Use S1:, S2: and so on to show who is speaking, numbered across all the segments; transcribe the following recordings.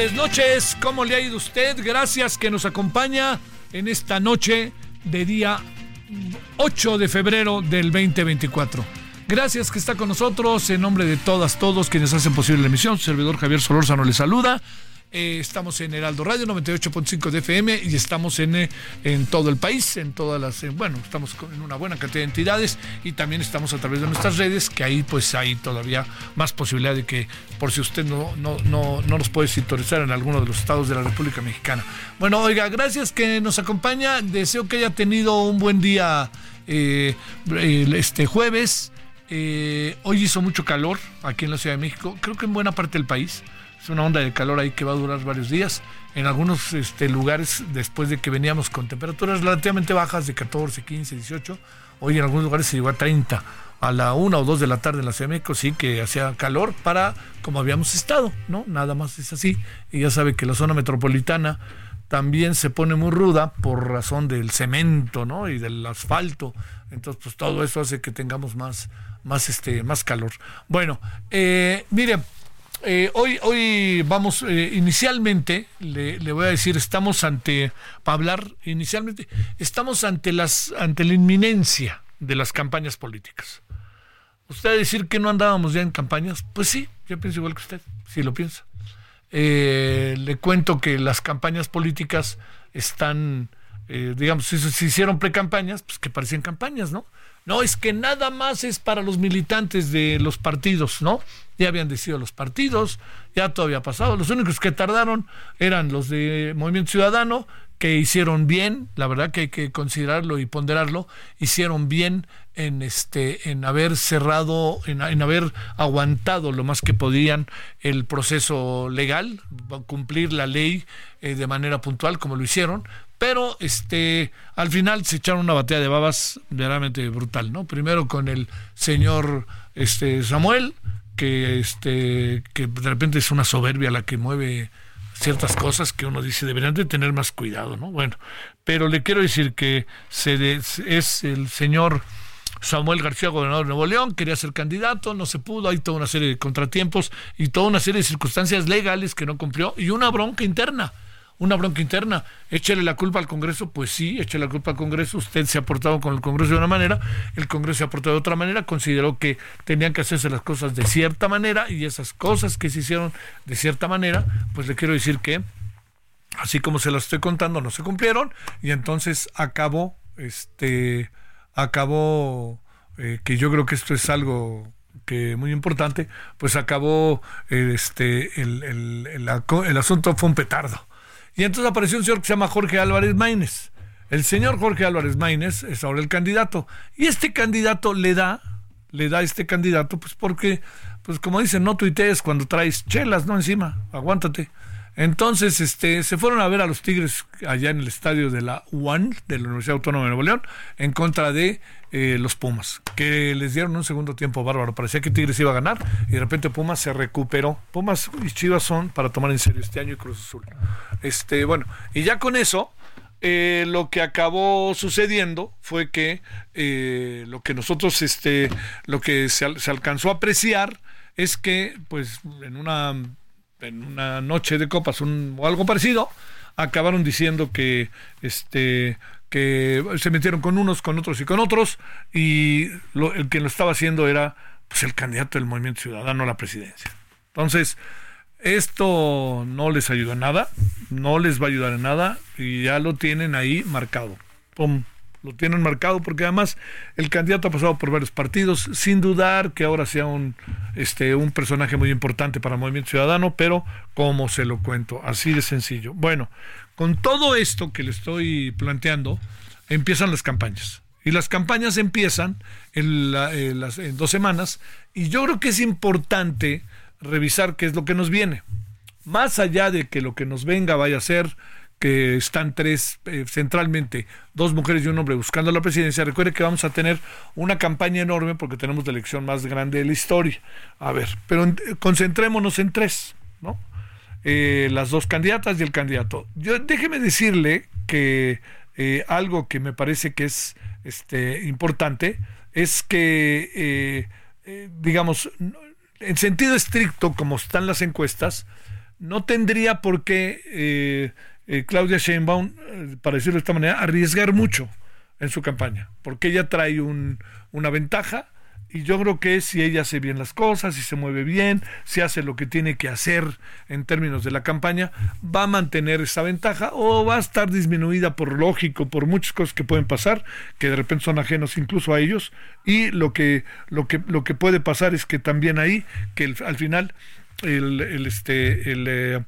S1: Tardes, noches. ¿Cómo le ha ido usted? Gracias que nos acompaña en esta noche de día 8 de febrero del 2024. Gracias que está con nosotros en nombre de todas, todos quienes hacen posible la emisión. Su servidor Javier Solórzano le saluda. Eh, estamos en Heraldo Radio 98.5 de FM y estamos en, eh, en todo el país, en todas las, eh, bueno, estamos en una buena cantidad de entidades y también estamos a través de nuestras redes, que ahí pues hay todavía más posibilidad de que, por si usted no, no, no, no nos puede sintonizar en alguno de los estados de la República Mexicana. Bueno, oiga, gracias que nos acompaña, deseo que haya tenido un buen día este jueves. Hoy hizo mucho calor aquí en la Ciudad de México, creo que en buena parte del país. Es una onda de calor ahí que va a durar varios días. En algunos este, lugares, después de que veníamos con temperaturas relativamente bajas de 14, 15, 18, hoy en algunos lugares se llegó a 30. A la 1 o 2 de la tarde en la Ciudad de México sí que hacía calor para como habíamos estado, ¿no? Nada más es así. Y ya sabe que la zona metropolitana también se pone muy ruda por razón del cemento, ¿no? Y del asfalto. Entonces, pues todo eso hace que tengamos más, más, este, más calor. Bueno, eh, mire, eh, hoy, hoy vamos, eh, inicialmente, le, voy a decir, estamos ante, para hablar inicialmente, estamos ante las, ante la inminencia de las campañas políticas. ¿Usted a decir que no andábamos ya en campañas? Pues sí, yo pienso igual que usted, si lo piensa. Eh, le cuento que las campañas políticas están, eh, digamos, si se hicieron pre-campañas, pues que parecían campañas, ¿no? No, es que nada más es para los militantes de los partidos, ¿no? Ya habían decidido los partidos, ya todo había pasado. Los únicos que tardaron eran los de Movimiento Ciudadano, que hicieron bien, la verdad que hay que considerarlo y ponderarlo, hicieron bien en este en haber cerrado, en, en haber aguantado lo más que podían el proceso legal, cumplir la ley eh, de manera puntual como lo hicieron, pero este al final se echaron una batalla de babas verdaderamente brutal, ¿no? Primero con el señor este Samuel, que este que de repente es una soberbia la que mueve ciertas cosas que uno dice deberían de tener más cuidado, ¿no? Bueno, pero le quiero decir que se es el señor Samuel García, gobernador de Nuevo León, quería ser candidato, no se pudo, hay toda una serie de contratiempos y toda una serie de circunstancias legales que no cumplió y una bronca interna. Una bronca interna, échele la culpa al Congreso, pues sí, échele la culpa al Congreso, usted se ha portado con el Congreso de una manera, el Congreso se ha portado de otra manera, consideró que tenían que hacerse las cosas de cierta manera y esas cosas que se hicieron de cierta manera, pues le quiero decir que así como se las estoy contando, no se cumplieron y entonces acabó, este, acabó, eh, que yo creo que esto es algo que muy importante, pues acabó eh, este, el, el, el, asunto fue un petardo. Y entonces apareció un señor que se llama Jorge Álvarez Maínez. El señor Jorge Álvarez Maínez es ahora el candidato. Y este candidato le da, le da a este candidato, pues porque, pues como dicen, no tuitees cuando traes chelas, no encima, aguántate. Entonces, este, se fueron a ver a los Tigres allá en el estadio de la UAN, de la Universidad Autónoma de Nuevo León, en contra de eh, los Pumas, que les dieron un segundo tiempo bárbaro. Parecía que Tigres iba a ganar y de repente Pumas se recuperó. Pumas y Chivas son para tomar en serio este año y Cruz Azul. Este, bueno, y ya con eso, eh, lo que acabó sucediendo fue que eh, lo que nosotros, este, lo que se, se alcanzó a apreciar es que, pues, en una en una noche de copas o algo parecido, acabaron diciendo que este que se metieron con unos, con otros y con otros, y el que lo estaba haciendo era pues, el candidato del Movimiento Ciudadano a la presidencia. Entonces, esto no les ayuda en nada, no les va a ayudar en nada, y ya lo tienen ahí marcado. Pum, lo tienen marcado porque además el candidato ha pasado por varios partidos, sin dudar que ahora sea un, este, un personaje muy importante para el Movimiento Ciudadano, pero como se lo cuento, así de sencillo. Bueno, con todo esto que le estoy planteando, empiezan las campañas. Y las campañas empiezan en, en dos semanas y yo creo que es importante revisar qué es lo que nos viene. Más allá de que lo que nos venga vaya a ser que están tres, eh, centralmente, dos mujeres y un hombre buscando la presidencia, recuerde que vamos a tener una campaña enorme porque tenemos la elección más grande de la historia. A ver, pero concentrémonos en tres, ¿no? Eh, las dos candidatas y el candidato. Yo déjeme decirle que eh, algo que me parece que es este importante es que digamos en sentido estricto como están las encuestas no tendría por qué eh, Claudia Sheinbaum, eh, para decirlo de esta manera, arriesgar mucho en su campaña, porque ella trae una ventaja y yo creo que si ella hace bien las cosas, si se mueve bien, si hace lo que tiene que hacer en términos de la campaña, va a mantener esa ventaja o va a estar disminuida por lógico, por muchas cosas que pueden pasar, que de repente son ajenos incluso a ellos, y lo que, lo que, lo que puede pasar es que también ahí, que al final el, el este, el, eh,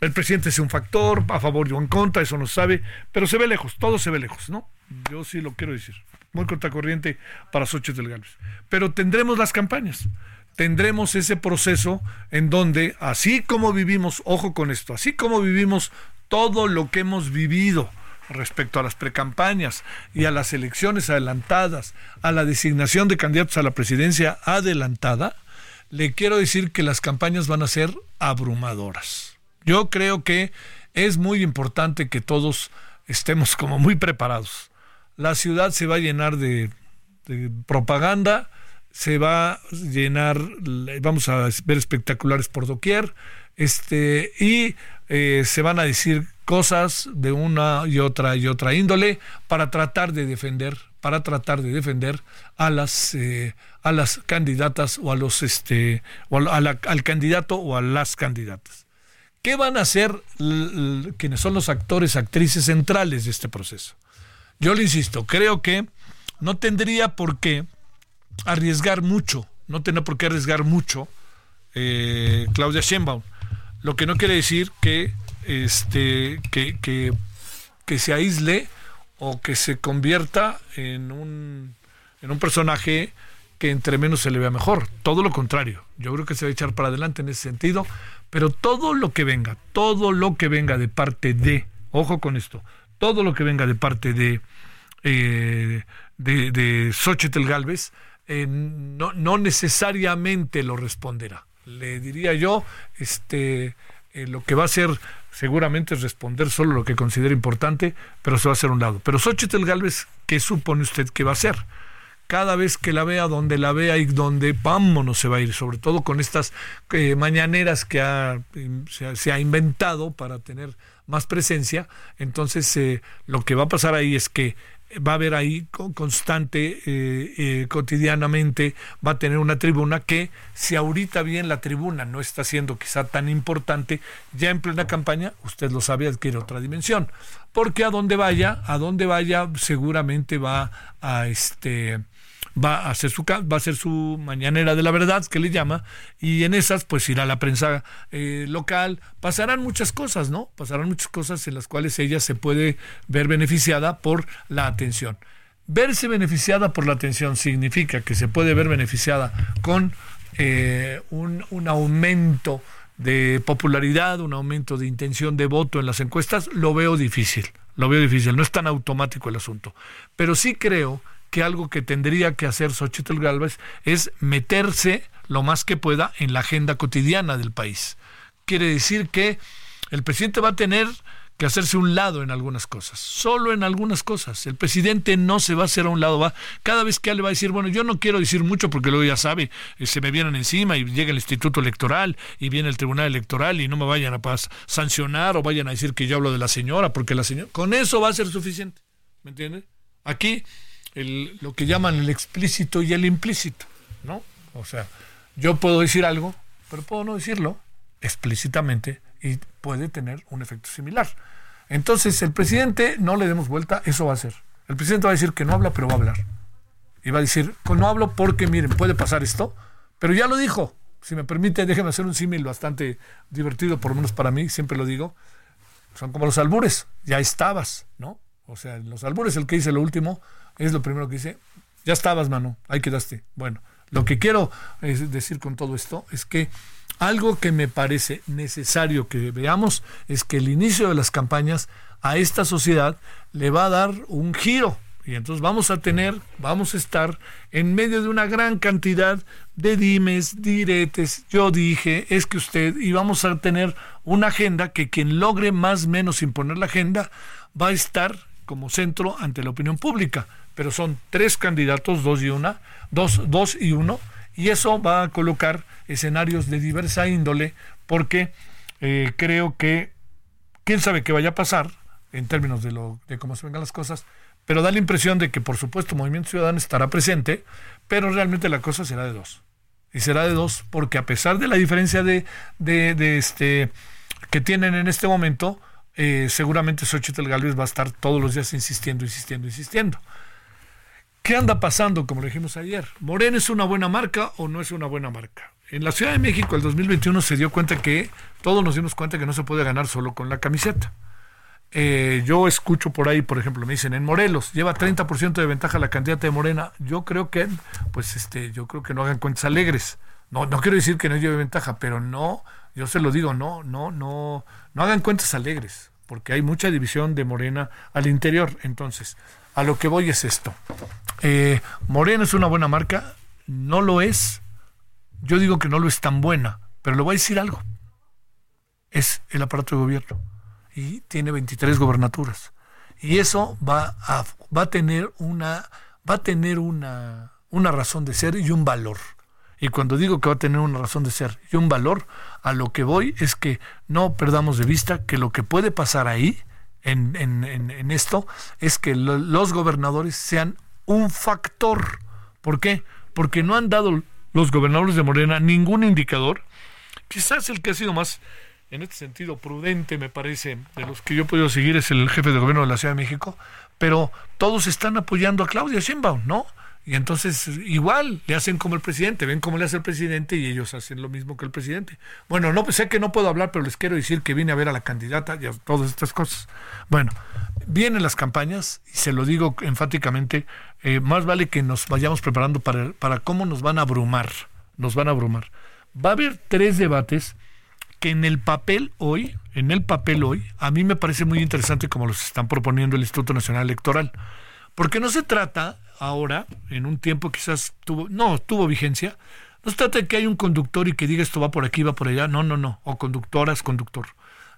S1: el presidente es un factor, a favor o en contra, eso no sabe, pero se ve lejos, todo se ve lejos, ¿no? Yo sí lo quiero decir. Muy contracorriente para Xochitl Galvez. Pero tendremos las campañas, tendremos ese proceso en donde, así como vivimos, ojo con esto, así como vivimos todo lo que hemos vivido respecto a las precampañas y a las elecciones adelantadas, a la designación de candidatos a la presidencia adelantada, le quiero decir que las campañas van a ser abrumadoras yo creo que es muy importante que todos estemos como muy preparados. La ciudad se va a llenar de, propaganda, se va a llenar, vamos a ver espectaculares por doquier, este, y eh, se van a decir cosas de una y otra y otra índole para tratar de defender, para tratar de defender a las eh, a las candidatas o a los este o al candidato o a las candidatas. ¿Qué van a hacer quienes son los actores, actrices centrales de este proceso? Yo le insisto, creo que no tendría por qué arriesgar mucho, no tendría por qué arriesgar mucho eh, Claudia Sheinbaum. Lo que no quiere decir que, este, que, que, se aísle o que se convierta en un, en un personaje que entre menos se le vea mejor. Todo lo contrario. Yo creo que se va a echar para adelante en ese sentido. Pero todo lo que venga, todo lo que venga de parte de, ojo con esto, todo lo que venga de parte de, eh, de, de Xochitl Galvez, eh, no, no, necesariamente lo responderá. Le diría yo, este, eh, lo que va a hacer seguramente es responder solo lo que considera importante, pero se va a hacer un lado. Pero Xochitl Galvez, ¿qué supone usted que va a hacer? Cada vez que la vea, donde la vea y donde vámonos se va a ir, sobre todo con estas eh, mañaneras que se, ha inventado para tener más presencia. Entonces, eh, lo que va a pasar ahí es que va a haber ahí constante, eh, cotidianamente, va a tener una tribuna que, si ahorita bien la tribuna no está siendo quizá tan importante, ya en plena campaña, usted lo sabe, adquiere otra dimensión. Porque a donde vaya, a donde vaya, seguramente va a este va a hacer su va a hacer su mañanera de la verdad que le llama y en esas pues irá la prensa eh, local. Pasarán muchas cosas no pasarán muchas cosas en las cuales ella se puede ver beneficiada por la atención. Verse beneficiada por la atención significa que se puede ver beneficiada con eh, un, un aumento de popularidad, un aumento de intención de voto en las encuestas, lo veo difícil, lo veo difícil, no es tan automático el asunto. Pero sí creo que algo que tendría que hacer Xochitl Galvez es meterse lo más que pueda en la agenda cotidiana del país. Quiere decir que el presidente va a tener que hacerse un lado en algunas cosas, solo en algunas cosas. El presidente no se va a hacer a un lado, va cada vez que le va a decir, bueno, yo no quiero decir mucho porque luego ya sabe, eh, se me vienen encima y llega el Instituto Electoral y viene el Tribunal Electoral y no me vayan a sancionar o vayan a decir que yo hablo de la señora porque la señora, con eso va a ser suficiente, ¿me entiende? Aquí lo que llaman el explícito y el implícito, ¿no? O sea, yo puedo decir algo, pero puedo no decirlo explícitamente y puede tener un efecto similar. Entonces, el presidente, no le demos vuelta, eso va a ser. El presidente va a decir que no habla, pero va a hablar. Y va a decir, no hablo porque, miren, puede pasar esto, pero ya lo dijo. Si me permite, déjeme hacer un símil bastante divertido, por lo menos para mí, siempre lo digo. Son como los albures, ya estabas, ¿no? O sea, los albures el que dice lo último es lo primero que dice, ya estabas, mano, ahí quedaste. Bueno, lo que quiero decir con todo esto es que algo que me parece necesario que veamos es que el inicio de las campañas a esta sociedad le va a dar un giro. Y entonces vamos a tener, vamos a estar en medio de una gran cantidad de dimes, diretes, yo dije, es que usted, y vamos a tener una agenda que quien logre más o menos imponer la agenda va a estar como centro ante la opinión pública. Pero son tres candidatos, dos y una, dos, dos y uno, y eso va a colocar escenarios de diversa índole porque eh, creo que quién sabe qué vaya a pasar en términos de, lo, de cómo se vengan las cosas, pero da la impresión de que por supuesto Movimiento Ciudadano estará presente, pero realmente la cosa será de dos. Y será de dos porque a pesar de la diferencia de, de, este que tienen en este momento, eh, seguramente Xochitl Galvez va a estar todos los días insistiendo, insistiendo, insistiendo. ¿Qué anda pasando, como le dijimos ayer? ¿Morena es una buena marca o no es una buena marca? En la Ciudad de México, el 2021 se dio cuenta que, todos nos dimos cuenta que no se puede ganar solo con la camiseta. Eh, yo escucho por ahí, por ejemplo, me dicen, en Morelos lleva 30% de ventaja la candidata de Morena. Yo creo que, pues, este, yo creo que no hagan cuentas alegres. No, no quiero decir que no lleve ventaja, pero no, yo se lo digo, no, no, no, no hagan cuentas alegres, porque hay mucha división de Morena al interior. Entonces, a lo que voy es esto. Eh, Morena es una buena marca, no lo es. Yo digo que no lo es tan buena, pero le voy a decir algo. Es el aparato de gobierno y tiene 23 gobernaturas. Y eso va a, va a tener una va a tener una, una razón de ser y un valor. Y cuando digo que va a tener una razón de ser y un valor, a lo que voy es que no perdamos de vista que lo que puede pasar ahí en, en, esto es que los gobernadores sean un factor. ¿Por qué? Porque no han dado los gobernadores de Morena ningún indicador. Quizás el que ha sido más, en este sentido, prudente, me parece, de los que yo he podido seguir es el jefe de gobierno de la Ciudad de México, pero todos están apoyando a Claudia Sheinbaum, ¿no? Y entonces igual le hacen como el presidente, ven cómo le hace el presidente y ellos hacen lo mismo que el presidente. Bueno, no sé que no puedo hablar, pero les quiero decir que vine a ver a la candidata y a todas estas cosas. Bueno, vienen las campañas y se lo digo enfáticamente, eh, más vale que nos vayamos preparando para, para cómo nos van a abrumar, nos van a abrumar. Va a haber tres debates que en el papel hoy, en el papel hoy, a mí me parece muy interesante como los están proponiendo el Instituto Nacional Electoral. Porque no se trata ahora, en un tiempo quizás tuvo, no, tuvo vigencia. No se trata de que hay un conductor y que diga esto va por aquí, va por allá. No, no, no. O conductoras, conductor.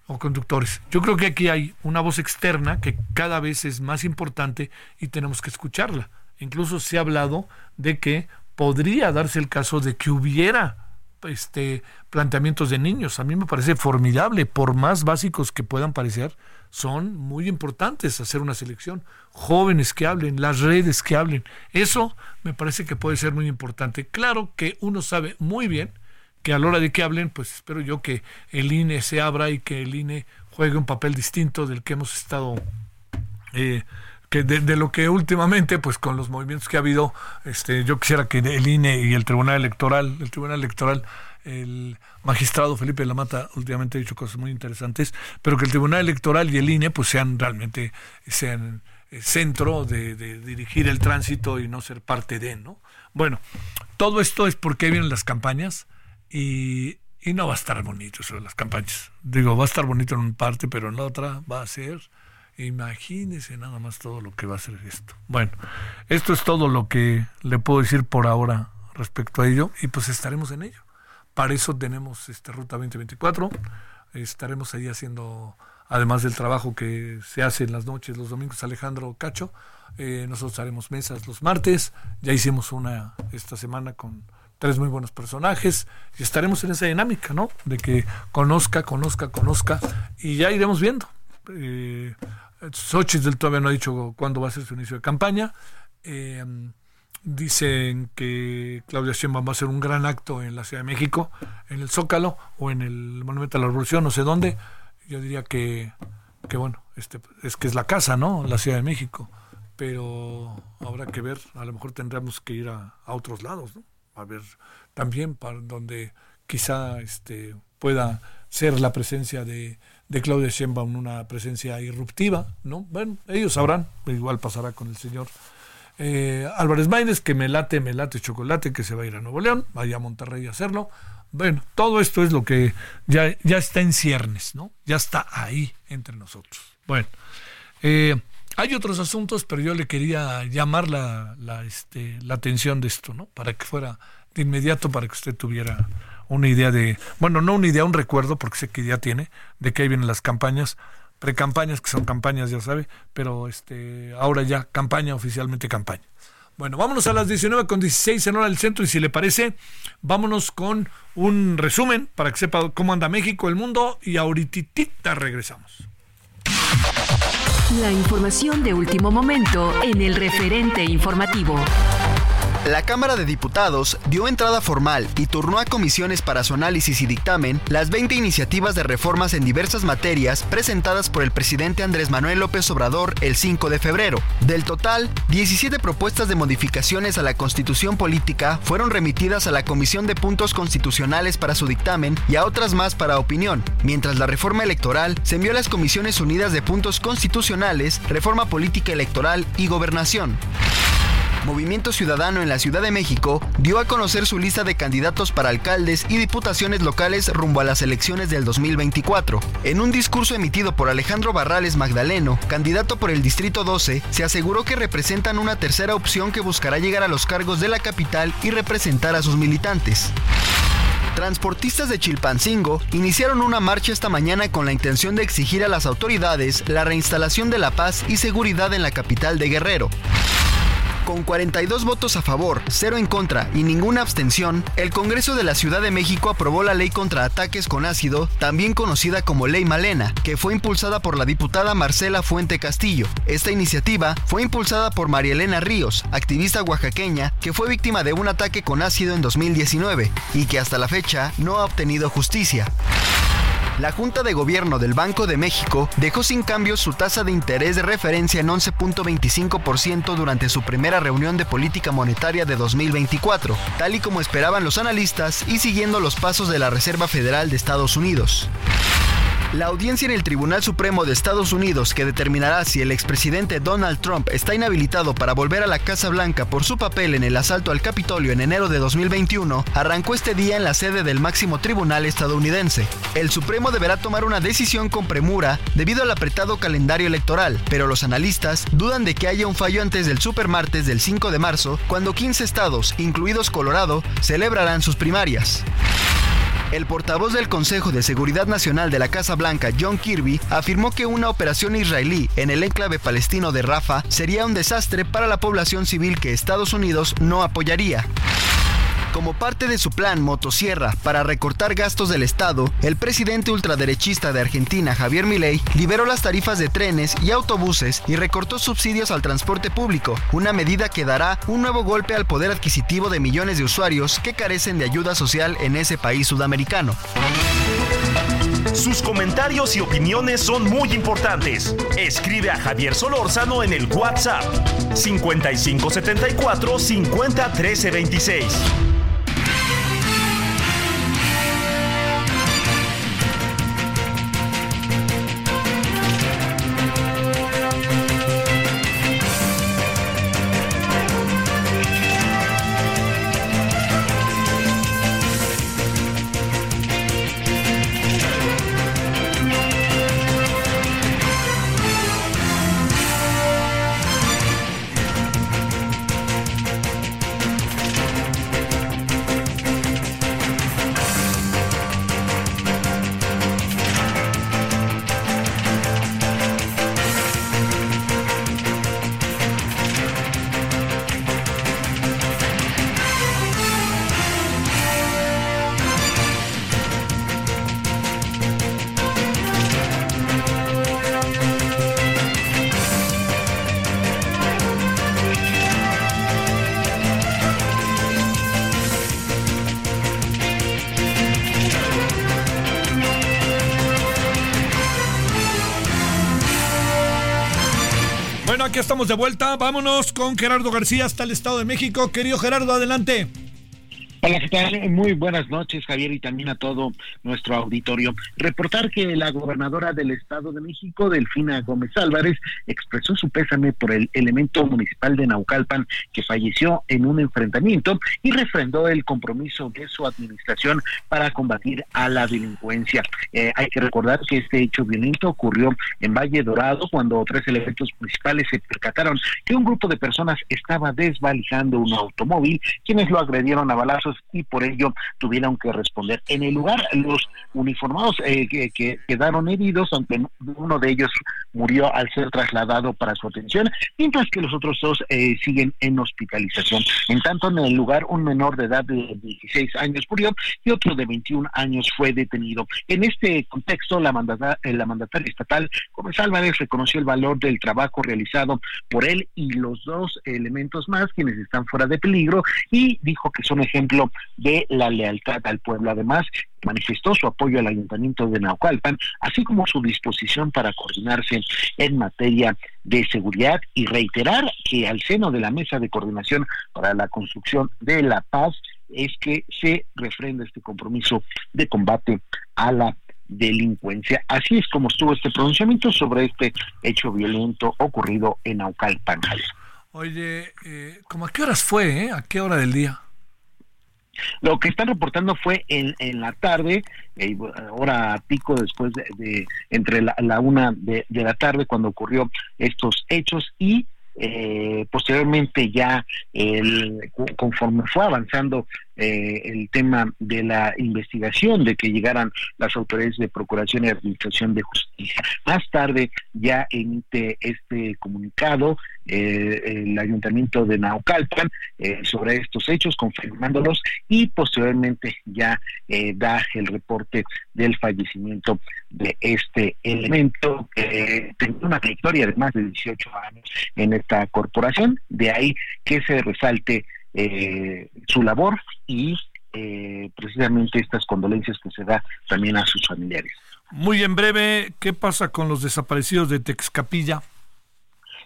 S1: O conductores. Yo creo que aquí hay una voz externa que cada vez es más importante y tenemos que escucharla. Incluso se ha hablado de que podría darse el caso de que hubiera este planteamientos de niños. A mí me parece formidable, por más básicos que puedan parecer, son muy importantes hacer una selección. Jóvenes que hablen, las redes que hablen. Eso me parece que puede ser muy importante. Claro que uno sabe muy bien que a la hora de que hablen, pues espero yo que el INE se abra y que el INE juegue un papel distinto del que hemos estado eh, que de, lo que últimamente, pues con los movimientos que ha habido, este, yo quisiera que el INE y el Tribunal Electoral, el Tribunal Electoral, el magistrado Felipe Lamata últimamente ha dicho cosas muy interesantes, pero que el Tribunal Electoral y el INE pues sean realmente, sean eh, centro de, de dirigir el tránsito y no ser parte de, ¿no? Bueno, todo esto es porque vienen las campañas y Y no va a estar bonito eso de las campañas. Digo, va a estar bonito en una parte, pero en la otra va a ser, imagínese nada más todo lo que va a ser esto. Bueno, esto es todo lo que le puedo decir por ahora respecto a ello y pues estaremos en ello. Para eso tenemos este Ruta 2024, estaremos ahí haciendo, además del trabajo que se hace en las noches, los domingos, Alejandro Cacho, eh, nosotros haremos mesas los martes, ya hicimos una esta semana con tres muy buenos personajes y estaremos en esa dinámica, ¿no? De que conozca, conozca, conozca y ya iremos viendo. Eh, del todavía no ha dicho cuándo va a ser su inicio de campaña. Eh, dicen que Claudia Sheinbaum va a hacer un gran acto en la Ciudad de México, en el Zócalo o en el Monumento a la Revolución, no sé dónde. Yo diría que, que bueno, este, es que es la casa, ¿no? La Ciudad de México. Pero habrá que ver, a lo mejor tendremos que ir a, a otros lados, ¿no? a ver también para donde quizá este pueda ser la presencia de, de Claudia Sheinbaum una presencia irruptiva, ¿no? Bueno, ellos sabrán, igual pasará con el señor eh, Álvarez Maínez, que me late, me late chocolate, que se va a ir a Nuevo León, vaya a Monterrey a hacerlo. Bueno, todo esto es lo que ya, ya está en ciernes, ¿no? Ya está ahí entre nosotros. Bueno, eh, hay otros asuntos, pero yo le quería llamar la, la, este, la atención de esto, ¿no? Para que fuera de inmediato, para que usted tuviera una idea de, bueno, no una idea, un recuerdo, porque sé que ya tiene, de que ahí vienen las campañas, precampañas, que son campañas, ya sabe, pero este, ahora ya campaña, oficialmente campaña. Bueno, vámonos a las 19 con 16 en hora del centro y si le parece, vámonos con un resumen para que sepa cómo anda México, el mundo y ahorita regresamos.
S2: La información de último momento en el referente informativo.
S3: La Cámara de Diputados dio entrada formal y turnó a comisiones para su análisis y dictamen las 20 iniciativas de reformas en diversas materias presentadas por el presidente Andrés Manuel López Obrador el 5 de febrero. Del total, 17 propuestas de modificaciones a la Constitución Política fueron remitidas a la Comisión de Puntos Constitucionales para su dictamen y a otras más para opinión, mientras la reforma electoral se envió a las Comisiones Unidas de Puntos Constitucionales, Reforma Política Electoral y Gobernación. Movimiento Ciudadano en la Ciudad de México dio a conocer su lista de candidatos para alcaldes y diputaciones locales rumbo a las elecciones del 2024. En un discurso emitido por Alejandro Barrales Magdaleno, candidato por el Distrito 12, se aseguró que representan una tercera opción que buscará llegar a los cargos de la capital y representar a sus militantes. Transportistas de Chilpancingo iniciaron una marcha esta mañana con la intención de exigir a las autoridades la reinstalación de la paz y seguridad en la capital de Guerrero. Con 42 votos a favor, 0 en contra y ninguna abstención, el Congreso de la Ciudad de México aprobó la ley contra ataques con ácido, también conocida como Ley Malena, que fue impulsada por la diputada Marcela Fuente Castillo. Esta iniciativa fue impulsada por María Elena Ríos, activista oaxaqueña, que fue víctima de un ataque con ácido en 2019 y que hasta la fecha no ha obtenido justicia. La Junta de Gobierno del Banco de México dejó sin cambio su tasa de interés de referencia en 11.25% durante su primera reunión de política monetaria de 2024, tal y como esperaban los analistas y siguiendo los pasos de la Reserva Federal de Estados Unidos. La audiencia en el Tribunal Supremo de Estados Unidos que determinará si el expresidente Donald Trump está inhabilitado para volver a la Casa Blanca por su papel en el asalto al Capitolio en enero de 2021 arrancó este día en la sede del máximo tribunal estadounidense. El Supremo deberá tomar una decisión con premura debido al apretado calendario electoral, pero los analistas dudan de que haya un fallo antes del supermartes del 5 de marzo, cuando 15 estados, incluidos Colorado, celebrarán sus primarias. El portavoz del Consejo de Seguridad Nacional de la Casa Blanca, John Kirby, afirmó que una operación israelí en el enclave palestino de Rafah sería un desastre para la población civil que Estados Unidos no apoyaría. Como parte de su plan Motosierra para recortar gastos del Estado, el presidente ultraderechista de Argentina, Javier Milei, liberó las tarifas de trenes y autobuses y recortó subsidios al transporte público, una medida que dará un nuevo golpe al poder adquisitivo de millones de usuarios que carecen de ayuda social en ese país sudamericano.
S4: Sus comentarios y opiniones son muy importantes. Escribe a Javier Solórzano en el WhatsApp 5574 50 26.
S1: Estamos de vuelta. Vámonos con Gerardo García hasta el Estado de México. Querido Gerardo, adelante.
S5: Hola, ¿qué tal? Muy buenas noches, Javier, y también a todo nuestro auditorio. Reportar que la gobernadora del Estado de México, Delfina Gómez Álvarez, expresó su pésame por el elemento municipal de Naucalpan que falleció en un enfrentamiento y refrendó el compromiso de su administración para combatir a la delincuencia. Eh, hay que recordar que este hecho violento ocurrió en Valle Dorado cuando tres elementos municipales se percataron que un grupo de personas estaba desvalijando un automóvil, quienes lo agredieron a balazos y por ello tuvieron que responder. En el lugar, uniformados eh, que, quedaron heridos, aunque uno de ellos murió al ser trasladado para su atención, mientras que los otros dos eh, siguen en hospitalización. En tanto, en el lugar, un menor de edad de 16 años murió y otro de 21 años fue detenido. En este contexto, la, mandata, eh, la mandataria estatal, Gómez Álvarez, reconoció el valor del trabajo realizado por él y los dos elementos más, quienes están fuera de peligro, y dijo que son ejemplos de la lealtad al pueblo. Además, manifestó su apoyo al ayuntamiento de Naucalpan, así como su disposición para coordinarse en materia de seguridad y reiterar que al seno de la mesa de coordinación para la construcción de la paz es que se refrenda este compromiso de combate a la delincuencia. Así es como estuvo este pronunciamiento sobre este hecho violento ocurrido en Naucalpan.
S1: Oye, eh, ¿cómo a qué horas fue? Eh? ¿A qué hora del día?
S5: Lo que están reportando fue en, en la tarde, eh, hora pico después de, entre la, una de, la tarde cuando ocurrió estos hechos y eh, posteriormente ya el, conforme fue avanzando eh, el tema de la investigación, de que llegaran las autoridades de Procuración y Administración de Justicia. Más tarde ya emite este comunicado eh, el Ayuntamiento de Naucalpan eh, sobre estos hechos, confirmándolos y posteriormente ya da el reporte del fallecimiento de este elemento que tenía una trayectoria de más de 18 años en esta corporación, de ahí que se resalte eh, su labor y eh, precisamente estas condolencias que se da también a sus familiares.
S1: Muy en breve, ¿qué pasa con los desaparecidos de Texcapilla?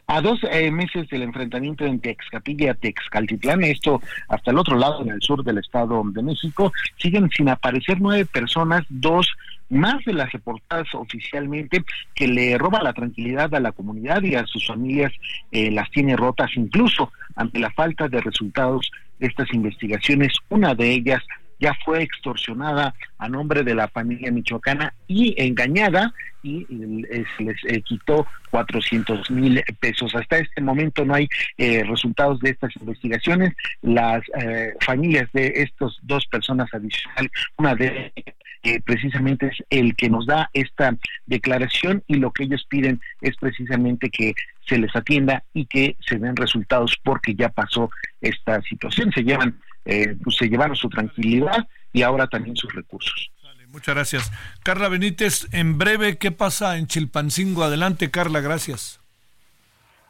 S5: A dos eh, meses del enfrentamiento en Texcapilla, Texcaltitlán, esto hasta el otro lado, en el sur del Estado de México, siguen sin aparecer nueve personas, dos más de las reportadas oficialmente, que le roba la tranquilidad a la comunidad y a sus familias eh, las tiene rotas, incluso ante la falta de resultados de estas investigaciones. Una de ellas ya fue extorsionada a nombre de la familia michoacana y engañada y eh, se les eh, quitó 400 mil pesos. Hasta este momento no hay eh, resultados de estas investigaciones. Las familias de estas dos personas adicionales, una de precisamente es el que nos da esta declaración y lo que ellos piden es precisamente que se les atienda y que se den resultados porque ya pasó esta situación. Se llevan, eh, pues se llevaron su tranquilidad y ahora también sus recursos.
S1: muchas gracias. Carla Benítez, en breve, ¿qué pasa en Chilpancingo? Adelante, Carla, gracias.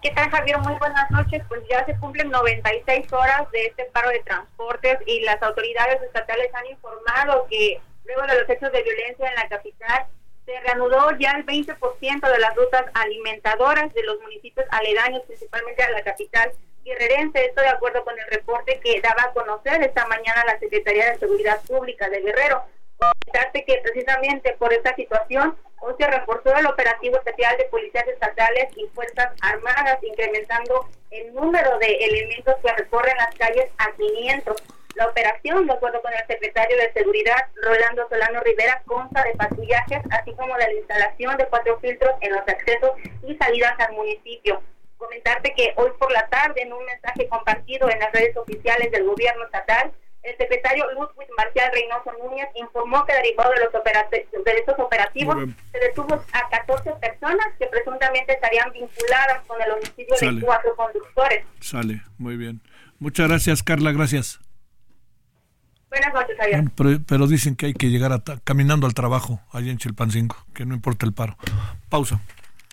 S6: ¿Qué tal, Javier? Muy buenas noches. Pues ya se cumplen 96 horas de este paro de transportes y las autoridades estatales han informado que luego de los hechos de violencia en la capital, se reanudó ya el 20% de las rutas alimentadoras de los municipios aledaños, principalmente a la capital guerrerense. Esto de acuerdo con el reporte que daba a conocer esta mañana la Secretaría de Seguridad Pública de Guerrero. Comentarte que precisamente por esta situación hoy se reforzó el operativo especial de policías estatales y fuerzas armadas, incrementando el número de elementos que recorren las calles a 500. La operación, de acuerdo con el secretario de Seguridad, Rolando Solano Rivera, consta de patrullajes, así como de la instalación de cuatro filtros en los accesos y salidas al municipio. Comentarte que hoy por la tarde, en un mensaje compartido en las redes oficiales del gobierno estatal, el secretario Ludwig Marcial Reynoso Núñez informó que derivado de, los de estos operativos se detuvo a 14 personas que presuntamente estarían vinculadas con el homicidio de cuatro conductores.
S1: Sale, muy bien. Muchas gracias, Carla, gracias.
S6: Buenas noches, Javier.
S1: Pero, dicen que hay que llegar caminando al trabajo allá en Chilpancingo, que no importa el paro. Pausa.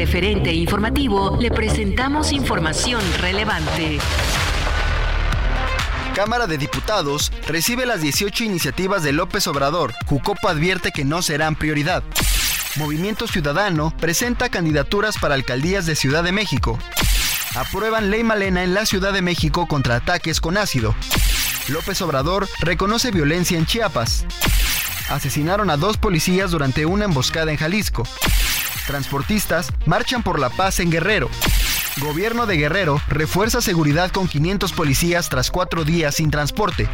S2: Referente informativo le presentamos información relevante.
S3: Cámara de Diputados recibe las 18 iniciativas de López Obrador. Jucopo advierte que no serán prioridad. Movimiento Ciudadano presenta candidaturas para alcaldías de Ciudad de México. Aprueban ley Malena en la Ciudad de México contra ataques con ácido. López Obrador reconoce violencia en Chiapas. Asesinaron a dos policías durante una emboscada en Jalisco. Transportistas marchan por la paz en Guerrero. Gobierno de Guerrero refuerza seguridad con 500 policías tras cuatro días sin transporte.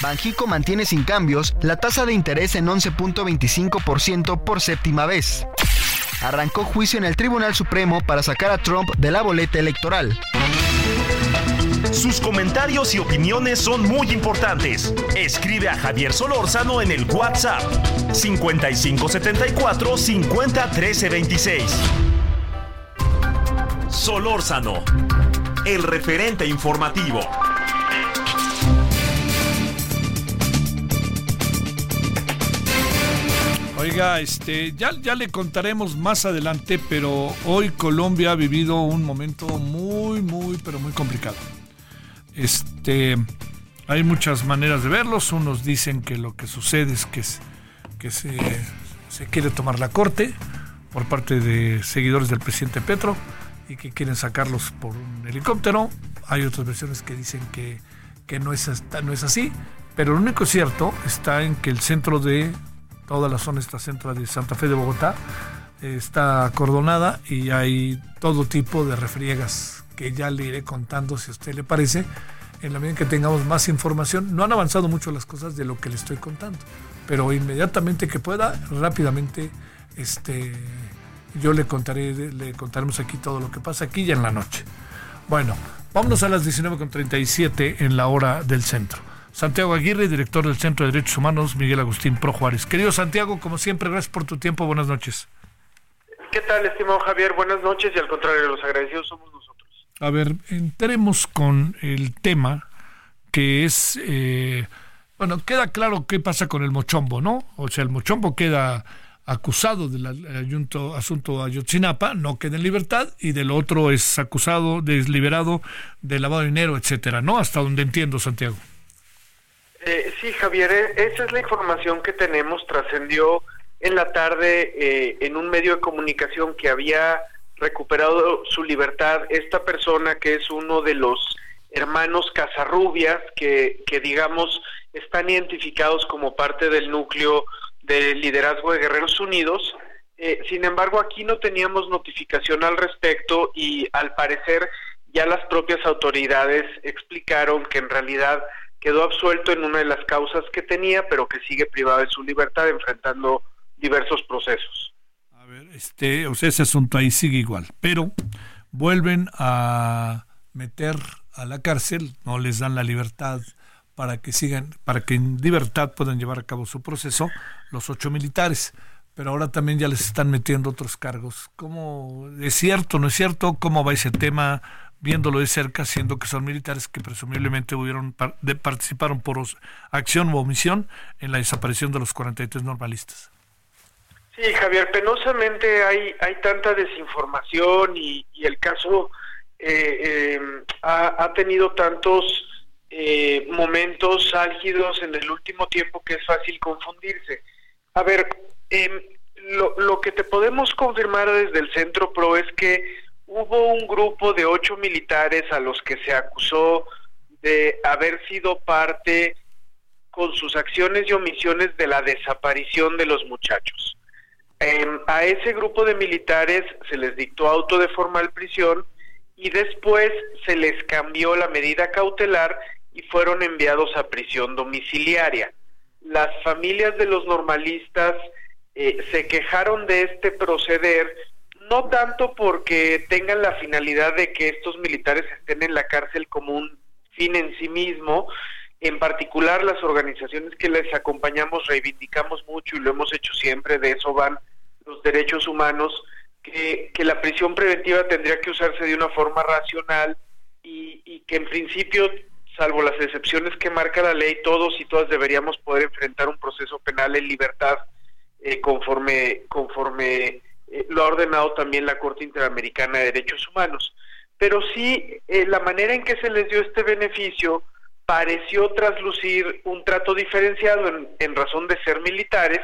S3: Banjico mantiene sin cambios la tasa de interés en 11.25% por séptima vez. Arrancó juicio en el Tribunal Supremo para sacar a Trump de la boleta electoral.
S4: Sus comentarios y opiniones son muy importantes. Escribe a Javier Solórzano en el WhatsApp 5574 50 13 26. Solórzano, el referente informativo.
S1: Oiga, este, ya, ya le contaremos más adelante, pero hoy Colombia ha vivido un momento muy, muy, pero muy complicado. Este, hay muchas maneras de verlos. Unos dicen que lo que sucede es que, se, quiere tomar la corte por parte de seguidores del presidente Petro y que quieren sacarlos por un helicóptero. Hay otras versiones que dicen que, que no, es, no es así. Pero lo único cierto está en que el centro de toda la zona esta centro de Santa Fe de Bogotá está acordonada y hay todo tipo de refriegas que ya le iré contando si a usted le parece en la medida en que tengamos más información. No han avanzado mucho las cosas de lo que le estoy contando, pero inmediatamente que pueda, rápidamente, este, yo le contaré, le contaremos aquí todo lo que pasa aquí ya en la noche. Bueno, vámonos a las 19.37 en la hora del centro. Santiago Aguirre, director del Centro de Derechos Humanos, Miguel Agustín Pro Juárez. Querido Santiago, como siempre, gracias por tu tiempo. Buenas noches.
S7: ¿Qué tal, estimado Javier? Buenas noches y al contrario, los agradecidos somos.
S1: A ver, entremos con el tema que es, eh, bueno, queda claro qué pasa con el Mochombo, ¿no? O sea, el Mochombo queda acusado del asunto Ayotzinapa, no queda en libertad, y del otro es acusado, desliberado de lavado de dinero, etcétera, ¿no? Hasta donde entiendo, Santiago.
S7: Eh, sí, Javier, e, esa es la información que tenemos. Trascendió en la tarde eh, en un medio de comunicación que había recuperado su libertad esta persona que es uno de los hermanos Casarrubias que, que digamos están identificados como parte del núcleo del liderazgo de Guerreros Unidos. Eh, sin embargo, aquí no teníamos notificación al respecto y al parecer ya las propias autoridades explicaron que en realidad quedó absuelto en una de las causas que tenía, pero que sigue privado de su libertad enfrentando diversos procesos.
S1: Ver, este, o sea, ese asunto ahí sigue igual, pero vuelven a meter a la cárcel, no les dan la libertad para que sigan, para que en libertad puedan llevar a cabo su proceso los ocho militares. Pero ahora también ya les están metiendo otros cargos. ¿Cómo es cierto, no es cierto? ¿Cómo va ese tema? viéndolo de cerca, siendo que son militares que presumiblemente hubieron, participaron por acción u omisión en la desaparición de los 43 normalistas.
S7: Sí, Javier, penosamente hay, hay tanta desinformación y, el caso eh, em, ha, tenido tantos eh, momentos álgidos en el último tiempo que es fácil confundirse. A ver, em, lo, lo que te podemos confirmar desde el Centro PRO es que hubo un grupo de ocho militares a los que se acusó de haber sido parte con sus acciones y omisiones de la desaparición de los muchachos. Em, a ese grupo de militares se les dictó auto de formal prisión y después se les cambió la medida cautelar y fueron enviados a prisión domiciliaria. Las familias de los normalistas eh, se quejaron de este proceder no tanto porque tengan la finalidad de que estos militares estén en la cárcel como un fin en sí mismo, en particular las organizaciones que les acompañamos reivindicamos mucho y lo hemos hecho siempre, de eso van los derechos humanos, que, la prisión preventiva tendría que usarse de una forma racional y, y que en principio salvo las excepciones que marca la ley, todos y todas deberíamos poder enfrentar un proceso penal en libertad eh, conforme, conforme eh, lo ha ordenado también la Corte Interamericana de Derechos Humanos. Pero sí, eh, la manera en que se les dio este beneficio pareció traslucir un trato diferenciado en, razón de ser militares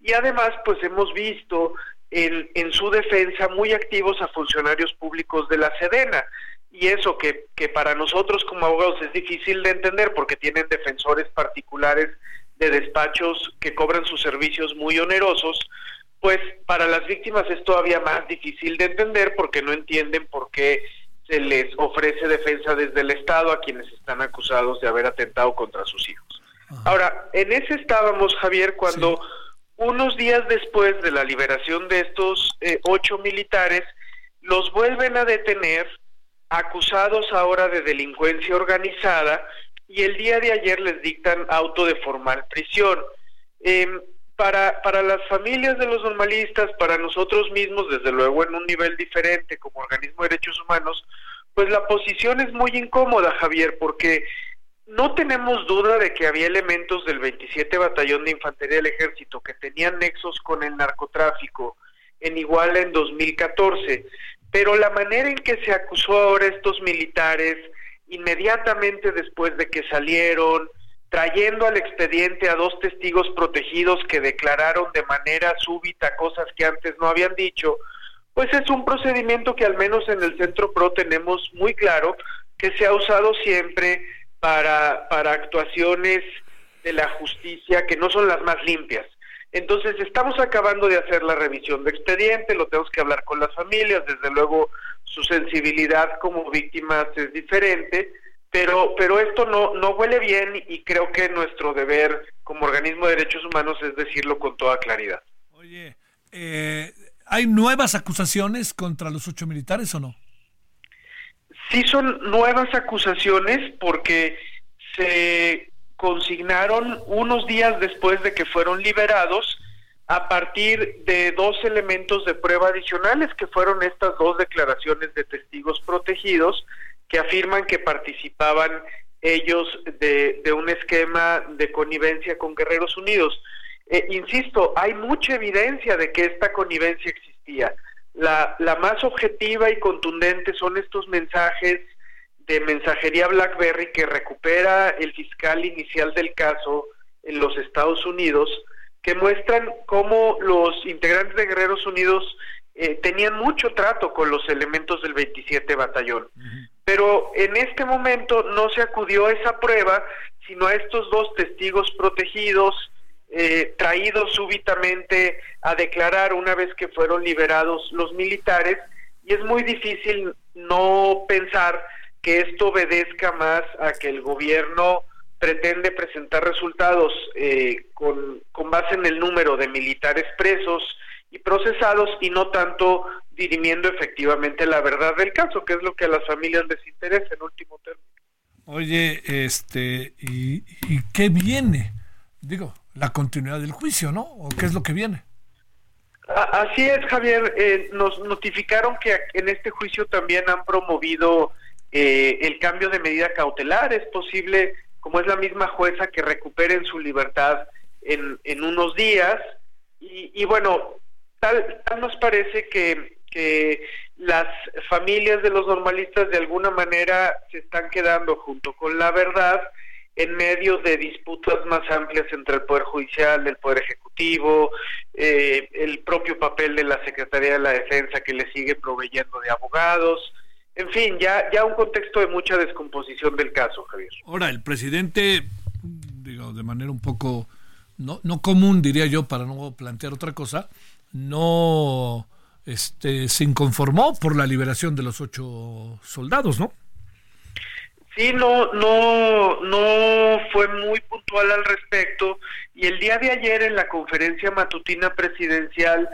S7: y además pues hemos visto en, en su defensa muy activos a funcionarios públicos de la Sedena. Y eso que, que para nosotros como abogados es difícil de entender porque tienen defensores particulares de despachos que cobran sus servicios muy onerosos, pues para las víctimas es todavía más difícil de entender porque no entienden por qué se les ofrece defensa desde el Estado a quienes están acusados de haber atentado contra sus hijos. Ahora, en ese estábamos, Javier, cuando unos días después de la liberación de estos eh, ocho militares, los vuelven a detener acusados ahora de delincuencia organizada y el día de ayer les dictan auto de formal prisión. Em, para, para las familias de los normalistas, para nosotros mismos, desde luego en un nivel diferente como organismo de derechos humanos, pues la posición es muy incómoda, Javier, porque no tenemos duda de que había elementos del 27 Batallón de Infantería del Ejército que tenían nexos con el narcotráfico en Iguala en 2014, pero la manera en que se acusó ahora a estos militares, inmediatamente después de que salieron, trayendo al expediente a dos testigos protegidos que declararon de manera súbita cosas que antes no habían dicho, pues es un procedimiento que al menos en el Centro PRO tenemos muy claro que se ha usado siempre para, para actuaciones de la justicia que no son las más limpias. Entonces, estamos acabando de hacer la revisión de expediente, lo tenemos que hablar con las familias, desde luego su sensibilidad como víctimas es diferente, pero, pero esto no, no huele bien y creo que nuestro deber como organismo de derechos humanos es decirlo con toda claridad.
S1: Oye, eh, ¿hay nuevas acusaciones contra los ocho militares o no?
S7: Sí son nuevas acusaciones porque se consignaron unos días después de que fueron liberados a partir de dos elementos de prueba adicionales que fueron estas dos declaraciones de testigos protegidos que afirman que participaban ellos de, un esquema de connivencia con Guerreros Unidos. Eh, insisto, hay mucha evidencia de que esta connivencia existía. La, la más objetiva y contundente son estos mensajes de mensajería BlackBerry que recupera el fiscal inicial del caso en los Estados Unidos, que muestran cómo los integrantes de Guerreros Unidos eh, tenían mucho trato con los elementos del 27 Batallón. Pero en este momento no se acudió a esa prueba, sino a estos dos testigos protegidos, eh, traídos súbitamente a declarar una vez que fueron liberados los militares, y es muy difícil no pensar que esto obedezca más a que el gobierno pretende presentar resultados eh, con, con base en el número de militares presos y procesados y no tanto dirimiendo efectivamente la verdad del caso, que es lo que a las familias les interesa en último término.
S1: Oye, este, ¿y, y qué viene? Digo, la continuidad del juicio, ¿no? ¿O qué es lo que viene?
S7: Así es, Javier. Eh, nos notificaron que en este juicio también han promovido eh, el cambio de medida cautelar. Es posible, como es la misma jueza, que recuperen su libertad en, en unos días. Y, bueno, tal, tal nos parece que, que las familias de los normalistas de alguna manera se están quedando junto con la verdad en medio de disputas más amplias entre el Poder Judicial, el Poder Ejecutivo, eh, el propio papel de la Secretaría de la Defensa que le sigue proveyendo de abogados, en fin, ya, ya un contexto de mucha descomposición del caso, Javier.
S1: Ahora, el presidente, digo, de manera un poco no, no común, diría yo, para no plantear otra cosa, no este, se inconformó por la liberación de los ocho soldados, ¿no?
S7: Sí, no, no, no fue muy puntual al respecto. Y el día de ayer en la conferencia matutina presidencial,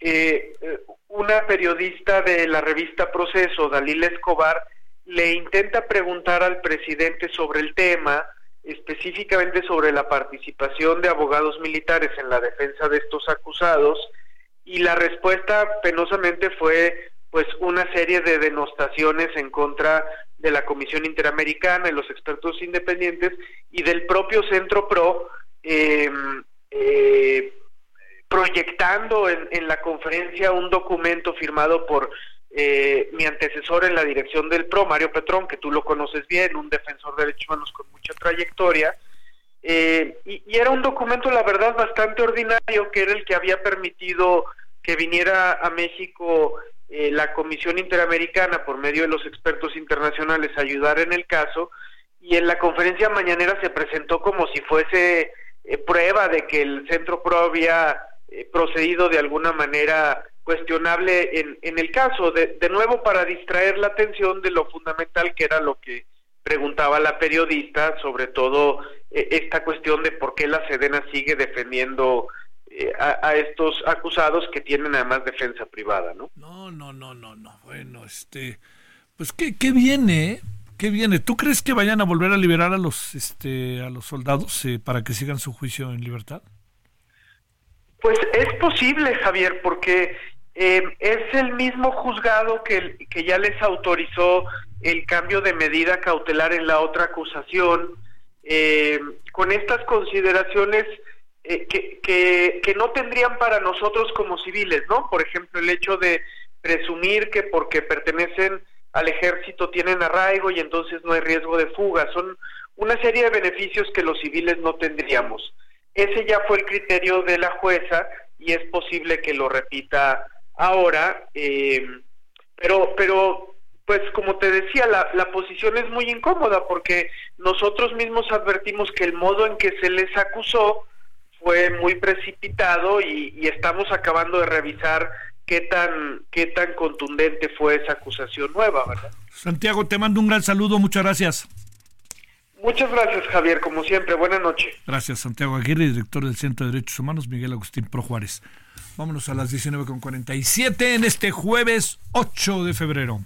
S7: eh, eh una periodista de la revista Proceso, Dalila Escobar, le intenta preguntar al presidente sobre el tema, específicamente sobre la participación de abogados militares en la defensa de estos acusados, y la respuesta penosamente fue pues una serie de denostaciones en contra de la Comisión Interamericana y los expertos independientes y del propio Centro PRO em, eh, proyectando en, en, la conferencia un documento firmado por eh, mi antecesor en la dirección del PRO, Mario Petrón, que tú lo conoces bien, un defensor de derechos humanos con mucha trayectoria, eh, y, era un documento, la verdad, bastante ordinario, que era el que había permitido que viniera a México eh, la Comisión Interamericana por medio de los expertos internacionales a ayudar en el caso, y en la conferencia mañanera se presentó como si fuese eh, prueba de que el Centro PRO había eh, procedido de alguna manera cuestionable en, en el caso, de, de nuevo para distraer la atención de lo fundamental que era lo que preguntaba la periodista, sobre todo eh, esta cuestión de por qué la Sedena sigue defendiendo eh, a, a, estos acusados que tienen además defensa privada, ¿no?
S1: No, no, no, no, no. Bueno, este, pues qué, qué viene, qué viene. ¿Tú crees que vayan a volver a liberar a los, este, a los soldados eh, para que sigan su juicio en libertad?
S7: Pues es posible, Javier, porque es el mismo juzgado que, que ya les autorizó el cambio de medida cautelar en la otra acusación, eh, con estas consideraciones eh, que, que, no tendrían para nosotros como civiles, ¿no? Por ejemplo, el hecho de presumir que porque pertenecen al ejército tienen arraigo y entonces no hay riesgo de fuga. Son una serie de beneficios que los civiles no tendríamos. Ese ya fue el criterio de la jueza y es posible que lo repita ahora, eh, pero, pero pues como te decía, la, la, posición es muy incómoda porque nosotros mismos advertimos que el modo en que se les acusó fue muy precipitado y, y, estamos acabando de revisar qué tan, qué tan contundente fue esa acusación nueva, ¿verdad?
S1: Santiago, te mando un gran saludo, muchas gracias.
S7: Muchas gracias, Javier, como siempre. Buenas noches.
S1: Gracias, Santiago Aguirre, director del Centro de Derechos Humanos, Miguel Agustín Pro Juárez. Vámonos a las 19.47 en este jueves 8 de febrero.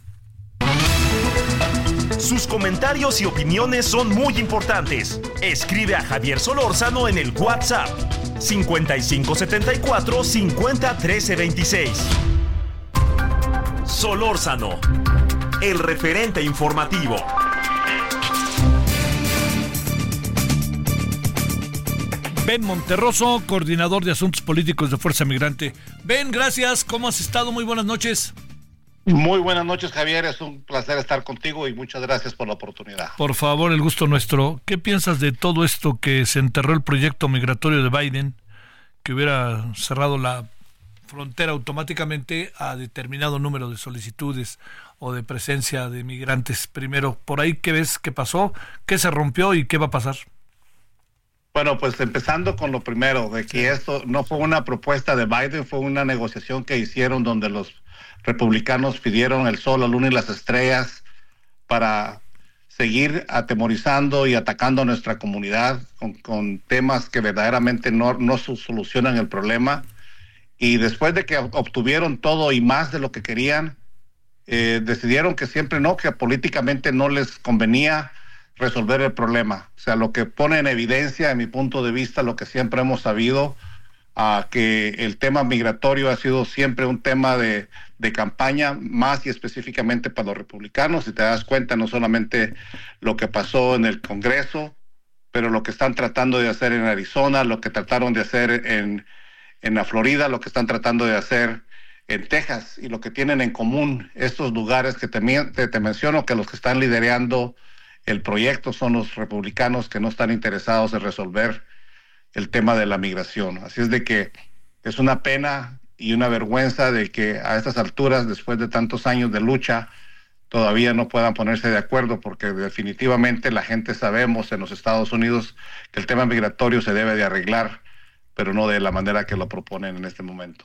S4: Sus comentarios y opiniones son muy importantes. Escribe a Javier Solórzano en el WhatsApp 5574 50 13 26. Solórzano, el referente informativo.
S1: Ben Monterroso, coordinador de asuntos políticos de Fuerza Migrante. Ben, gracias. ¿Cómo has estado? Muy buenas noches.
S8: Muy buenas noches, Javier. Es un placer estar contigo y muchas gracias por la oportunidad.
S1: Por favor, el gusto nuestro. ¿Qué piensas de todo esto que se enterró el proyecto migratorio de Biden, que hubiera cerrado la frontera automáticamente a determinado número de solicitudes o de presencia de migrantes? Primero, por ahí, ¿qué ves que pasó? ¿Qué se rompió y qué va a pasar?
S8: Bueno, pues empezando con lo primero, de que esto no fue una propuesta de Biden, fue una negociación que hicieron donde los republicanos pidieron el sol, la luna y las estrellas para seguir atemorizando y atacando a nuestra comunidad con, temas que verdaderamente no, no solucionan el problema. Y después de que obtuvieron todo y más de lo que querían, eh, decidieron que siempre no, que políticamente no les convenía resolver el problema. O sea, lo que pone en evidencia, en mi punto de vista, lo que siempre hemos sabido, uh, que el tema migratorio ha sido siempre un tema de, de, campaña, más y específicamente para los republicanos. Si te das cuenta, no solamente lo que pasó en el Congreso, pero lo que están tratando de hacer en Arizona, lo que trataron de hacer en, en la Florida, lo que están tratando de hacer en Texas y lo que tienen en común estos lugares que te, te, te menciono, que los que están liderando el proyecto son los republicanos que no están interesados en resolver el tema de la migración. Así es de que es una pena y una vergüenza de que a estas alturas, después de tantos años de lucha, todavía no puedan ponerse de acuerdo, porque definitivamente la gente sabemos en los Estados Unidos que el tema migratorio se debe de arreglar, pero no de la manera que lo proponen en este momento.